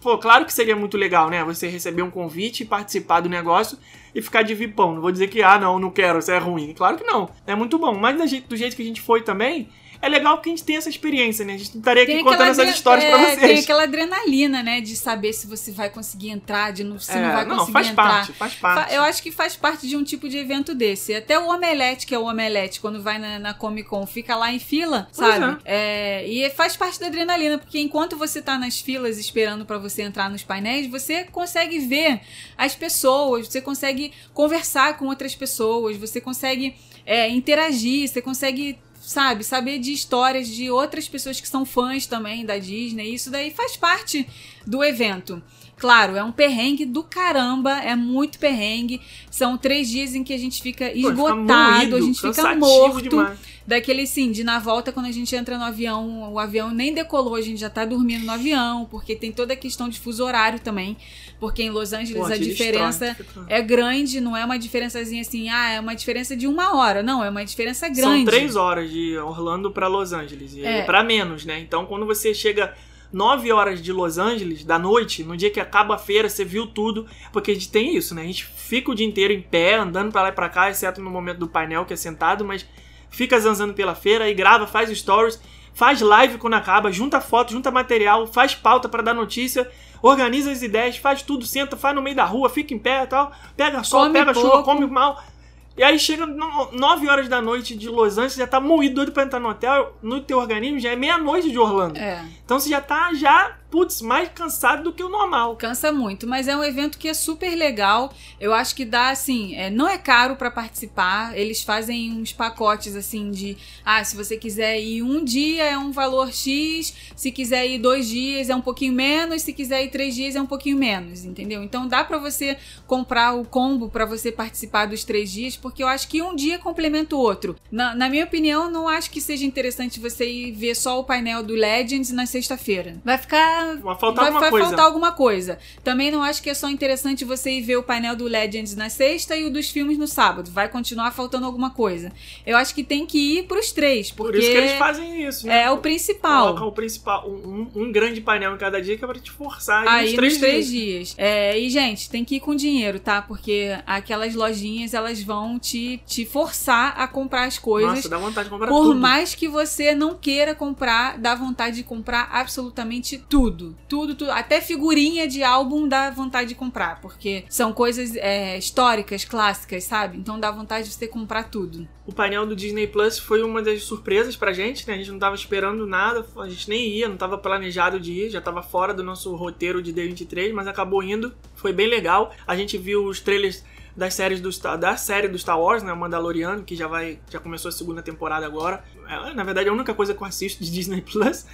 Pô, claro que seria muito legal, né? Você receber um convite, participar do negócio e ficar de vipão. Não vou dizer que, ah, não, não quero, isso é ruim. Claro que não. É muito bom. Mas do jeito que a gente foi também, é legal porque a gente tem essa experiência, né? A gente não estaria aqui Tem contando essas histórias pra é, vocês. Tem aquela adrenalina, né? De saber se você vai conseguir entrar, de não, se não É, vai conseguir faz entrar. parte, faz parte. Eu acho que faz parte de um tipo de evento desse. Até o Omelete, que é o Omelete, quando vai na, na Comic Con, fica lá em fila, Pois sabe? É, e faz parte da adrenalina, porque enquanto você tá nas filas esperando pra você entrar nos painéis, você consegue ver as pessoas, você consegue conversar com outras pessoas, você consegue é, interagir, você consegue. Sabe, saber de histórias de outras pessoas que são fãs também da Disney. Isso daí faz parte do evento. Claro, é um perrengue do caramba, é muito perrengue. São três dias em que a gente fica Pô, fica esgotado, moído, a gente fica morto. demais. Daquele sim, de na volta, quando a gente entra no avião, o avião nem decolou, a gente já tá dormindo no avião, porque tem toda a questão de fuso horário também. Porque em Los Angeles Pô, a diferença destrói, é grande, não é uma diferençazinha assim, ah, é uma diferença de uma hora. Não, é uma diferença grande. São três horas de Orlando pra Los Angeles. E É. Pra menos, né? Então, quando você chega 9 horas de Los Angeles, da noite, no dia que acaba a feira, você viu tudo. Porque a gente tem isso, né? A gente fica o dia inteiro em pé, andando pra lá e pra cá, exceto no momento do painel, que é sentado, mas fica zanzando pela feira e grava, faz stories, faz live quando acaba, junta foto, junta material, faz pauta pra dar notícia. Organiza as ideias, faz tudo, senta, faz no meio da rua, fica em pé e tal, pega sol, Come pega chuva, pouco. come mal. E aí chega 9 horas da noite de Los Angeles, já tá moído doido pra entrar no hotel, no teu organismo já é meia-noite de Orlando. É. Então você já tá já, putz, mais cansado do que o normal. Cansa muito, mas é um evento que é super legal. Eu acho que dá assim, é, não é caro pra participar. Eles fazem uns pacotes assim de, ah, se você quiser ir um dia é um valor X, se quiser ir dois dias é um pouquinho menos, se quiser ir três dias é um pouquinho menos, entendeu? Então dá pra você comprar o combo pra você participar dos três dias, porque eu acho que um dia complementa o outro. Na, na minha opinião, não acho que seja interessante você ir ver só o painel do Legends na sexta-feira. Vai ficar Vai faltar vai, alguma vai coisa. faltar alguma coisa. Também não acho que é só interessante você ir ver o painel do Legends na sexta e o dos filmes no sábado. Vai continuar faltando alguma coisa. Eu acho que tem que ir pros três, porque Por isso que eles fazem isso, né? é o principal. Colocam o principal, um, um- grande painel em cada dia que é pra te forçar Aí nos três nos três dias. dias. É, e, gente, tem que ir com dinheiro, tá? Porque aquelas lojinhas, elas vão te, te forçar a comprar as coisas. Nossa, dá vontade de comprar Por tudo. mais que você não queira comprar, dá vontade de comprar absolutamente tudo. Tudo, tudo. Até figurinha de álbum dá vontade de comprar. Porque são coisas é, históricas, clássicas, sabe? Então dá vontade de você comprar tudo. O painel do Disney Plus foi uma das surpresas pra gente, né? A gente não tava esperando nada, a gente nem ia, não tava planejado de ir, já tava fora do nosso roteiro de D23, mas acabou indo. Foi bem legal. A gente viu os trailers das séries do da série do Star Wars, né, Mandaloriano, que já vai já começou a segunda temporada agora. É, na verdade, é a única coisa que eu assisto de Disney Plus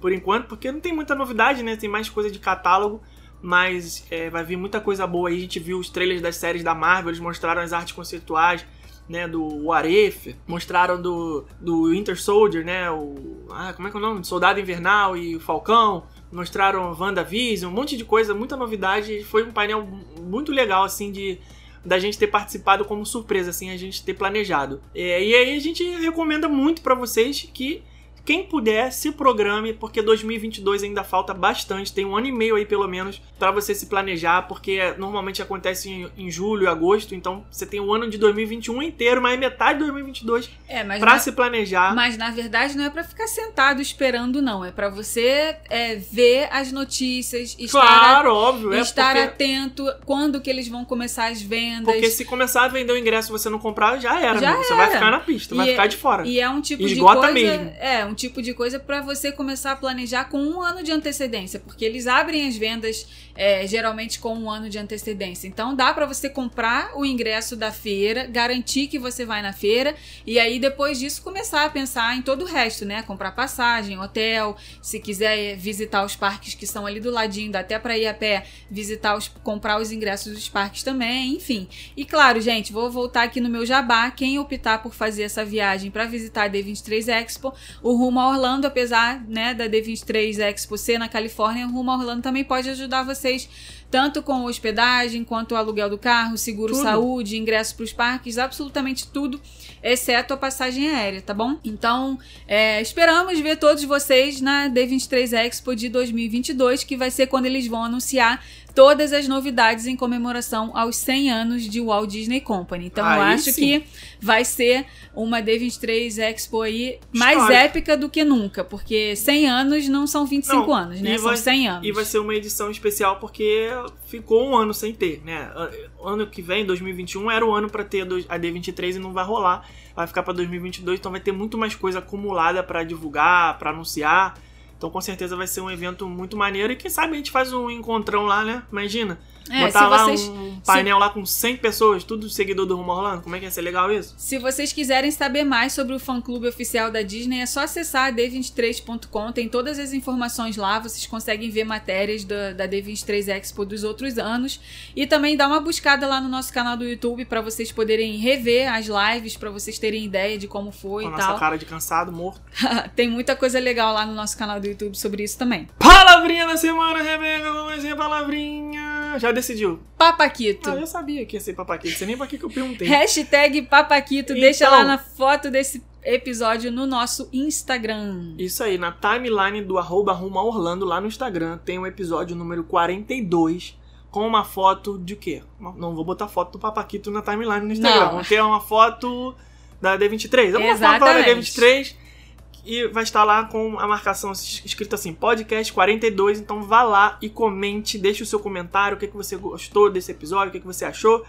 por enquanto, porque não tem muita novidade, né? Tem mais coisa de catálogo. Mas é, vai vir muita coisa boa aí. A gente viu os trailers das séries da Marvel, eles mostraram as artes conceituais, né, do If, mostraram do, do Winter Soldier, né, o... Ah, como é que é o nome? Soldado Invernal e o Falcão, mostraram WandaVision, um monte de coisa, muita novidade, foi um painel muito legal, assim, de da gente ter participado como surpresa, assim, a gente ter planejado. É, e aí a gente recomenda muito pra vocês que quem puder, se programe, porque 2022 ainda falta bastante. Tem um ano e meio aí, pelo menos, para você se planejar, porque normalmente acontece em, em, julho, agosto. Então você tem o ano de 2021 inteiro, mas metade de 2022 é, na, se planejar. Mas na verdade não é para ficar sentado esperando, não. É para você é, ver as notícias, estar, claro, óbvio, é estar porque... atento quando que eles vão começar as vendas. Porque se começar a vender o ingresso e você não comprar, já era. Já Você era. vai ficar na pista, vai E ficar é- de fora. E é um tipo Esgota de coisa. mesmo. É, um tipo de coisa para você começar a planejar com um ano de antecedência, porque eles abrem as vendas é, geralmente com um ano de antecedência. Então dá para você comprar o ingresso da feira, garantir que você vai na feira e aí depois disso começar a pensar em todo o resto, né? Comprar passagem, hotel, se quiser é, visitar os parques que estão ali do ladinho, dá até para ir a pé, visitar os, comprar os ingressos dos parques também, enfim. E claro, gente, vou voltar aqui no meu jabá. Quem optar por fazer essa viagem para visitar a D23 Expo, o rumo a Orlando, apesar né, da D23 Expo ser na Califórnia, rumo a Orlando também pode ajudar vocês tanto com hospedagem quanto o aluguel do carro, seguro Tudo. saúde, ingresso para os parques, absolutamente tudo, exceto a passagem aérea, tá bom? Então, é, esperamos ver todos vocês na D23 Expo de 2022, que vai ser quando eles vão anunciar todas as novidades em comemoração aos 100 anos de Walt Disney Company. Então, eu Aí acho sim. que vai ser uma D23 Expo aí mais Histórica. épica do que nunca, porque 100 anos não são 25 Não, anos, né? São vai- 100 anos. E vai ser uma edição especial porque ficou um ano sem ter, né? Ano que vem, 2021, era o ano pra ter a D23 e não vai rolar. Vai ficar pra 2022, então vai ter muito mais coisa acumulada pra divulgar, pra anunciar. Então com certeza vai ser um evento muito maneiro e quem sabe a gente faz um encontrão lá, né? Imagina. É, botar se lá vocês- um painel lá com 100 pessoas, tudo seguidor do Rumo Orlando. Como é que ia ser legal isso? Se vocês quiserem saber mais sobre o fã-clube oficial da Disney, é só acessar a d23.com, tem todas as informações lá, vocês conseguem ver matérias da, da D23 Expo dos outros anos e também dá uma buscada lá no nosso canal do YouTube para vocês poderem rever as lives, para vocês terem ideia de como foi Com a e nossa tal. cara de cansado, morto. tem muita coisa legal lá no nosso canal do YouTube sobre isso também. Palavrinha da semana, Rebeca, vamos ver a palavrinha. Já decidiu? Papaquito. Ah, eu sabia que ia ser papaquito, não sei nem pra que que eu perguntei. Hashtag Papaquito, deixa Então. lá na foto desse episódio no nosso Instagram. Isso aí, na timeline do arroba Orlando lá no Instagram tem o episódio número 42 com uma foto de quê? Não vou botar foto do Papaquito na timeline no Instagram. Não. Vamos ter uma foto da D23. Alguma foto lá da Exatamente. D23 e vai estar lá com a marcação escrita assim, podcast 42. Então vá lá e comente, deixe o seu comentário, o que, que você gostou desse episódio, o que, que você achou.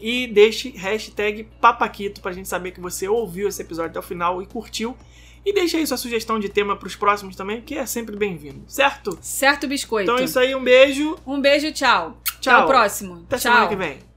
E deixe hashtag Papaquito pra gente saber que você ouviu esse episódio até o final e curtiu. E deixe aí sua sugestão de tema pros próximos também, que é sempre bem-vindo, certo? Certo, biscoito? Então é isso aí, um beijo, Um beijo, tchau. Tchau. Até o próximo. até tchau. semana que vem.